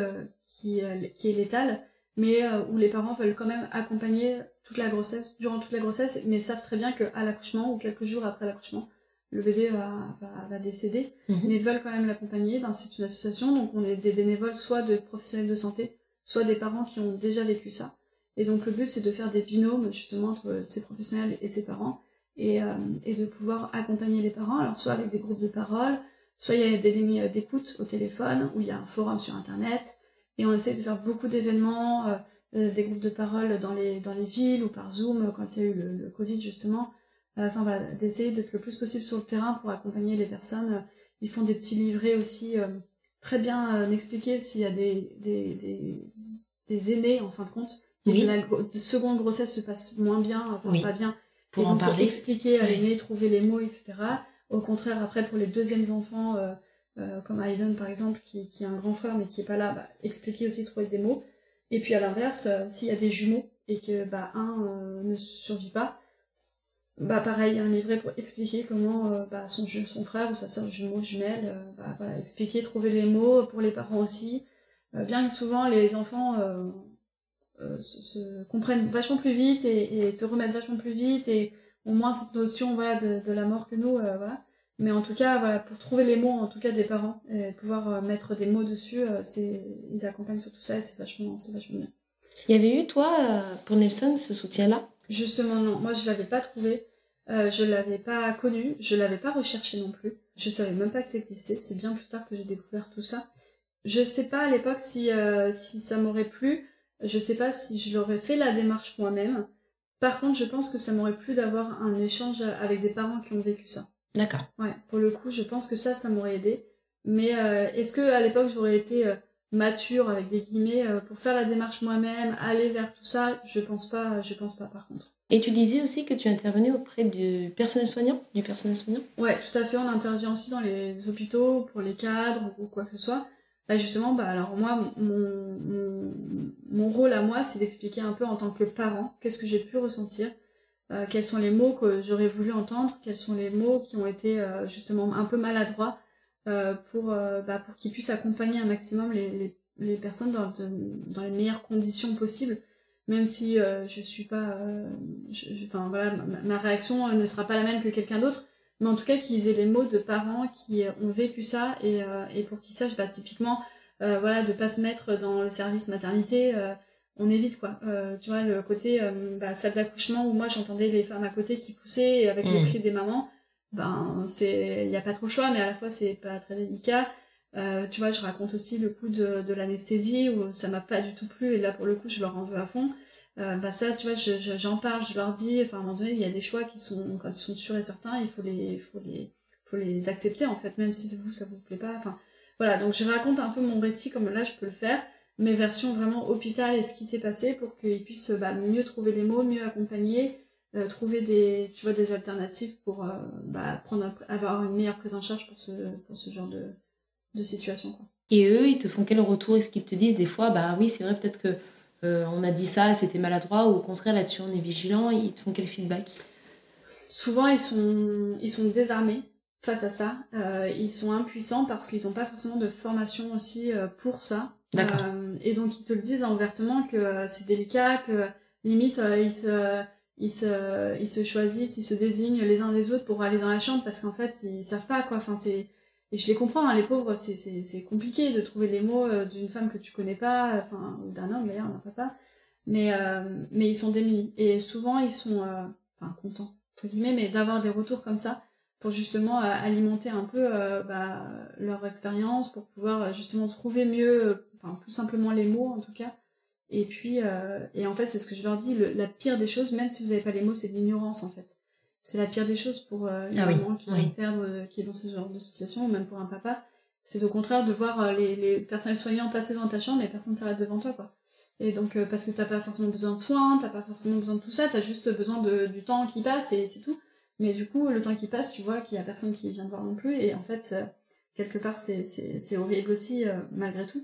qui, qui est létale, mais où les parents veulent quand même accompagner toute la grossesse, durant toute la grossesse, mais savent très bien qu'à l'accouchement ou quelques jours après l'accouchement, le bébé va, va, va décéder, mhm. mais veulent quand même l'accompagner. Ben, c'est une association, donc on est des bénévoles, soit de professionnels de santé, soit des parents qui ont déjà vécu ça. Et donc le but c'est de faire des binômes justement entre ces professionnels et ses parents et, euh, et de pouvoir accompagner les parents, alors soit avec des groupes de parole, soit il y a des lignes d'écoute au téléphone, ou il y a un forum sur internet, et on essaie de faire beaucoup d'événements, euh, euh, des groupes de parole dans les, dans les villes ou par Zoom quand il y a eu le, Covid justement. Enfin voilà, d'essayer d'être le plus possible sur le terrain pour accompagner les personnes. Ils font des petits livrets aussi très bien expliqués s'il y a des, des, des, des aînés en fin de compte oui. la seconde grossesse se passe moins bien, enfin pas bien. Pour en parler. expliquer à l'aîné, trouver les mots, etc. Au contraire, après, pour les deuxièmes enfants, euh, euh, comme Aiden par exemple, qui, qui a un grand frère mais qui est pas là, bah, expliquer aussi, trouver des mots. Et puis à l'inverse, euh, s'il y a des jumeaux et que bah, un ne survit pas, bah pareil, un livret pour expliquer comment bah, son, son frère ou sa soeur jumeau, jumelle, bah, expliquer, trouver les mots pour les parents aussi. bien que souvent les enfants se, comprennent vachement plus vite et, se remettent vachement plus vite ont moins cette notion voilà de, de la mort que nous euh, voilà Mais en tout cas, voilà, pour trouver les mots, en tout cas des parents, et pouvoir euh, mettre des mots dessus, euh, c'est, ils accompagnent sur tout ça et c'est vachement, c'est vachement bien. Il y avait eu, toi, pour Nelson, ce soutien-là? Justement, non. Moi, je l'avais pas trouvé. Euh, je l'avais pas connu. Je l'avais pas recherché non plus. Je savais même pas que ça existait. C'est bien plus tard que j'ai découvert tout ça. Je sais pas à l'époque si, euh, si ça m'aurait plu. Je sais pas si je l'aurais fait la démarche moi-même. Par contre, je pense que ça m'aurait plu d'avoir un échange avec des parents qui ont vécu ça. D'accord. Ouais, pour le coup, je pense que ça, ça m'aurait aidé. Mais euh, est-ce que à l'époque j'aurais été euh, mature avec des guillemets euh, pour faire la démarche moi-même, aller vers tout ça? Je pense pas. Je pense pas par contre. Et tu disais aussi que tu intervenais auprès du personnel soignant, du personnel soignant? Ouais, tout à fait. On intervient aussi dans les hôpitaux pour les cadres ou quoi que ce soit. Bah justement, bah alors moi, mon, mon, rôle à moi, c'est d'expliquer un peu en tant que parent qu'est-ce que j'ai pu ressentir, euh, quels sont les mots que j'aurais voulu entendre, quels sont les mots qui ont été euh, justement un peu maladroits euh, pour, bah, pour qu'ils puissent accompagner un maximum les, les, personnes dans, dans les meilleures conditions possibles. Même si je suis pas, enfin voilà, ma, réaction ne sera pas la même que quelqu'un d'autre, mais en tout cas qu'ils aient les mots de parents qui ont vécu ça et, et pour qu'ils sachent, bah, typiquement, voilà, de pas se mettre dans le service maternité on évite quoi. Euh, tu vois le côté euh, bah, salle d'accouchement où moi j'entendais les femmes à côté qui poussaient avec mmh. les cris des mamans. Ben c'est il y a pas trop le choix mais à la fois c'est pas très délicat. Euh, tu vois je raconte aussi le coup de, de l'anesthésie où ça m'a pas du tout plu et là pour le coup je leur en veux à fond. Euh, bah ça tu vois j'en je, j'en parle je leur dis enfin à un moment donné il y a des choix qui sont quand ils sont sûrs et certains il faut les faut les faut les accepter en fait même si vous ça vous plaît pas enfin voilà donc je raconte un peu mon récit comme là je peux le faire mais version vraiment hôpital et ce qui s'est passé pour qu'ils puissent bah, mieux trouver les mots, mieux accompagner, euh, trouver des, tu vois, des alternatives pour euh, bah, prendre avoir une meilleure prise en charge pour ce, pour ce genre de, de situation. Quoi. Et eux, ils te font quel retour? Est-ce qu'ils te disent des fois, bah oui, c'est vrai, peut-être que euh, on a dit ça, c'était maladroit, ou au contraire, là-dessus, on est vigilant Ils te font quel feedback? Souvent, ils sont, ils sont désarmés face à ça. Euh, ils sont impuissants parce qu'ils n'ont pas forcément de formation aussi euh, pour ça. D'accord. Et donc ils te le disent ouvertement que c'est délicat, que limite ils se ils se ils se choisissent, ils se désignent les uns des autres pour aller dans la chambre parce qu'en fait ils savent pas quoi. Enfin c'est et je les comprends, hein, les pauvres, c'est compliqué de trouver les mots d'une femme que tu connais pas, enfin ou d'un homme d'ailleurs, un papa. Mais mais ils sont démunis et souvent ils sont enfin contents entre guillemets, mais d'avoir des retours comme ça pour justement alimenter un peu euh, bah, leur expérience, pour pouvoir justement trouver mieux enfin plus simplement les mots en tout cas. Et puis, euh, et en fait, c'est ce que je leur dis, la pire des choses, même si vous n'avez pas les mots, c'est l'ignorance en fait. C'est la pire des choses pour euh, une ah maman oui, qui oui. perdre, euh, qui est dans ce genre de situation, ou même pour un papa. C'est au contraire de voir euh, les, les personnels soignants passer devant ta chambre et personne s'arrête devant toi, quoi. Et donc, euh, parce que t'as pas forcément besoin de soins, t'as pas forcément besoin de tout ça, t'as juste besoin de, du temps qui passe et c'est tout. Mais du coup, le temps qui passe, tu vois qu'il y a personne qui vient te voir non plus. Et en fait, quelque part, c'est horrible aussi, malgré tout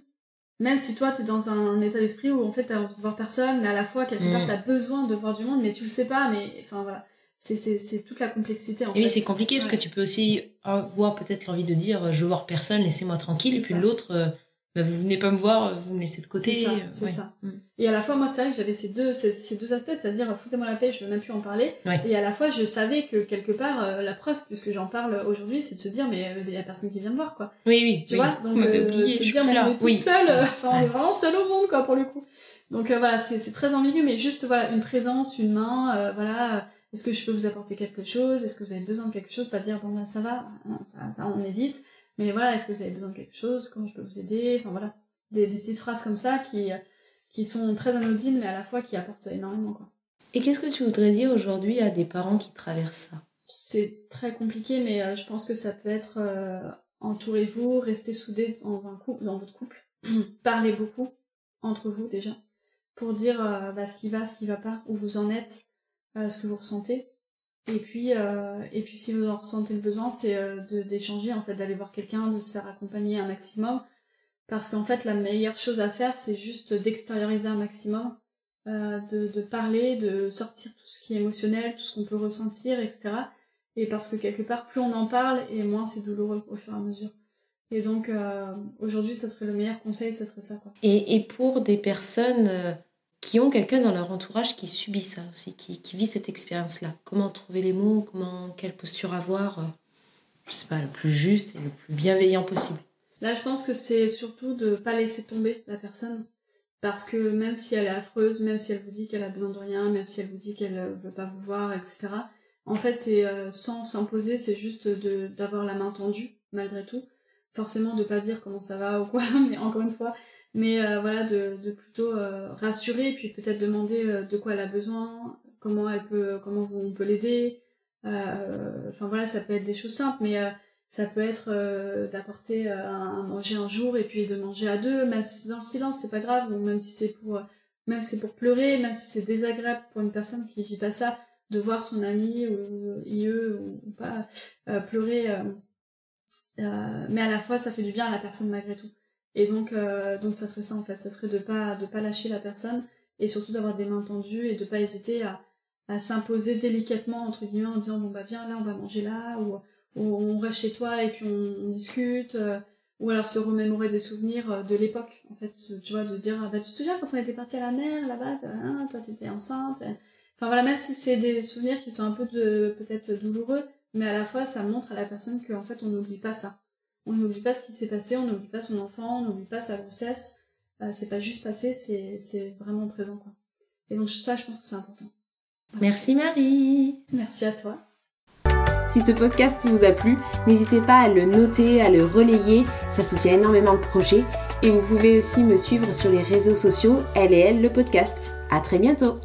même si toi t'es dans un état d'esprit où en fait t'as envie de voir personne mais à la fois quelque part Mm. t'as besoin de voir du monde mais tu le sais pas mais enfin voilà c'est toute la complexité en Et fait oui, c'est compliqué parce que tu peux aussi avoir peut-être l'envie de dire je veux voir personne, laissez-moi tranquille. Et puis l'autre, euh, bah, vous venez pas me voir, vous me laissez de côté. C'est ça, euh, c'est ouais. ça. Mm. et à la fois moi c'est vrai que j'avais ces deux ces, ces deux aspects c'est-à-dire euh, foutez-moi la paix je veux même plus en parler Ouais. et à la fois je savais que quelque part euh, la preuve puisque j'en parle aujourd'hui c'est de se dire mais il y a personne qui vient me voir quoi Oui, oui. tu oui. vois donc euh, oublié, je suis dire mais on est Oui. seule euh, enfin on est vraiment seul au monde quoi pour le coup donc voilà c'est très ambigu mais juste voilà une présence une main voilà est-ce que je peux vous apporter quelque chose? Est-ce que vous avez besoin de quelque chose? Pas dire bon bah ça va non, ça, ça on évite. Mais voilà est-ce que vous avez besoin de quelque chose? Comment je peux vous aider? Enfin voilà. Des, des petites phrases comme ça qui qui sont très anodines mais à la fois qui apportent énormément quoi. Et qu'est-ce que tu voudrais dire aujourd'hui à des parents qui traversent ça? C'est très compliqué, mais euh, je pense que ça peut être euh, entourez-vous, restez soudés dans un couple, dans votre couple, parlez beaucoup entre vous déjà pour dire euh, bah, ce qui va, ce qui va pas, où vous en êtes, euh, ce que vous ressentez. Et puis, euh, et puis si vous en ressentez le besoin, c'est euh, d'échanger en fait, d'aller voir quelqu'un, de se faire accompagner un maximum, parce qu'en fait la meilleure chose à faire, c'est juste d'extérioriser un maximum, euh, de, de parler, de sortir tout ce qui est émotionnel, tout ce qu'on peut ressentir, etc. Et parce que quelque part, plus on en parle, et moins c'est douloureux au fur et à mesure. Et donc, euh, aujourd'hui, ça serait le meilleur conseil, ça serait ça, quoi. et, et pour des personnes euh, qui ont quelqu'un dans leur entourage qui subit ça aussi, qui, vit cette expérience-là, comment trouver les mots, comment, quelle posture avoir euh je sais pas, le plus juste et le plus bienveillant possible. Là, je pense que c'est surtout de pas laisser tomber la personne. Parce que même si elle est affreuse, même si elle vous dit qu'elle a besoin de rien, même si elle vous dit qu'elle euh, veut pas vous voir, etc. En fait, c'est euh, sans s'imposer, c'est juste d'avoir la main tendue, malgré tout. Forcément, de pas dire comment ça va ou quoi, mais encore une fois. Mais euh, voilà, de, de plutôt rassurer, puis peut-être demander de quoi elle a besoin, comment elle peut, comment on peut l'aider. Enfin voilà, ça peut être des choses simples, mais ça peut être euh, d'apporter euh, à manger un jour et puis de manger à deux, même si c'est dans le silence, c'est pas grave, ou même si c'est pour, même si c'est pour pleurer, même si c'est désagréable pour une personne qui vit pas ça, de voir son ami ou IE ou, pas euh, pleurer, mais à la fois ça fait du bien à la personne malgré tout. Et donc, donc ça serait ça en fait, ça serait de pas de pas lâcher la personne et surtout d'avoir des mains tendues et de pas hésiter à, à s'imposer délicatement entre guillemets en disant bon bah viens là on va manger là ou on reste chez toi et puis on, discute, euh, ou alors se remémorer des souvenirs euh, de l'époque, en fait, tu vois, de dire, ah bah tu te souviens quand on était parti à la mer, là-bas, toi t'étais enceinte, enfin voilà, même si c'est des souvenirs qui sont un peu de, peut-être douloureux, mais à la fois ça montre à la personne qu'en fait on n'oublie pas ça. On n'oublie pas ce qui s'est passé, on n'oublie pas son enfant, on n'oublie pas sa grossesse, euh, c'est pas juste passé, c'est, c'est vraiment présent, quoi. Et donc ça, je pense que c'est important. Merci Marie. Merci à toi. Si ce podcast vous a plu, n'hésitez pas à le noter, à le relayer, ça soutient énormément le projet. Et vous pouvez aussi me suivre sur les réseaux sociaux, elle et elle, le podcast. À très bientôt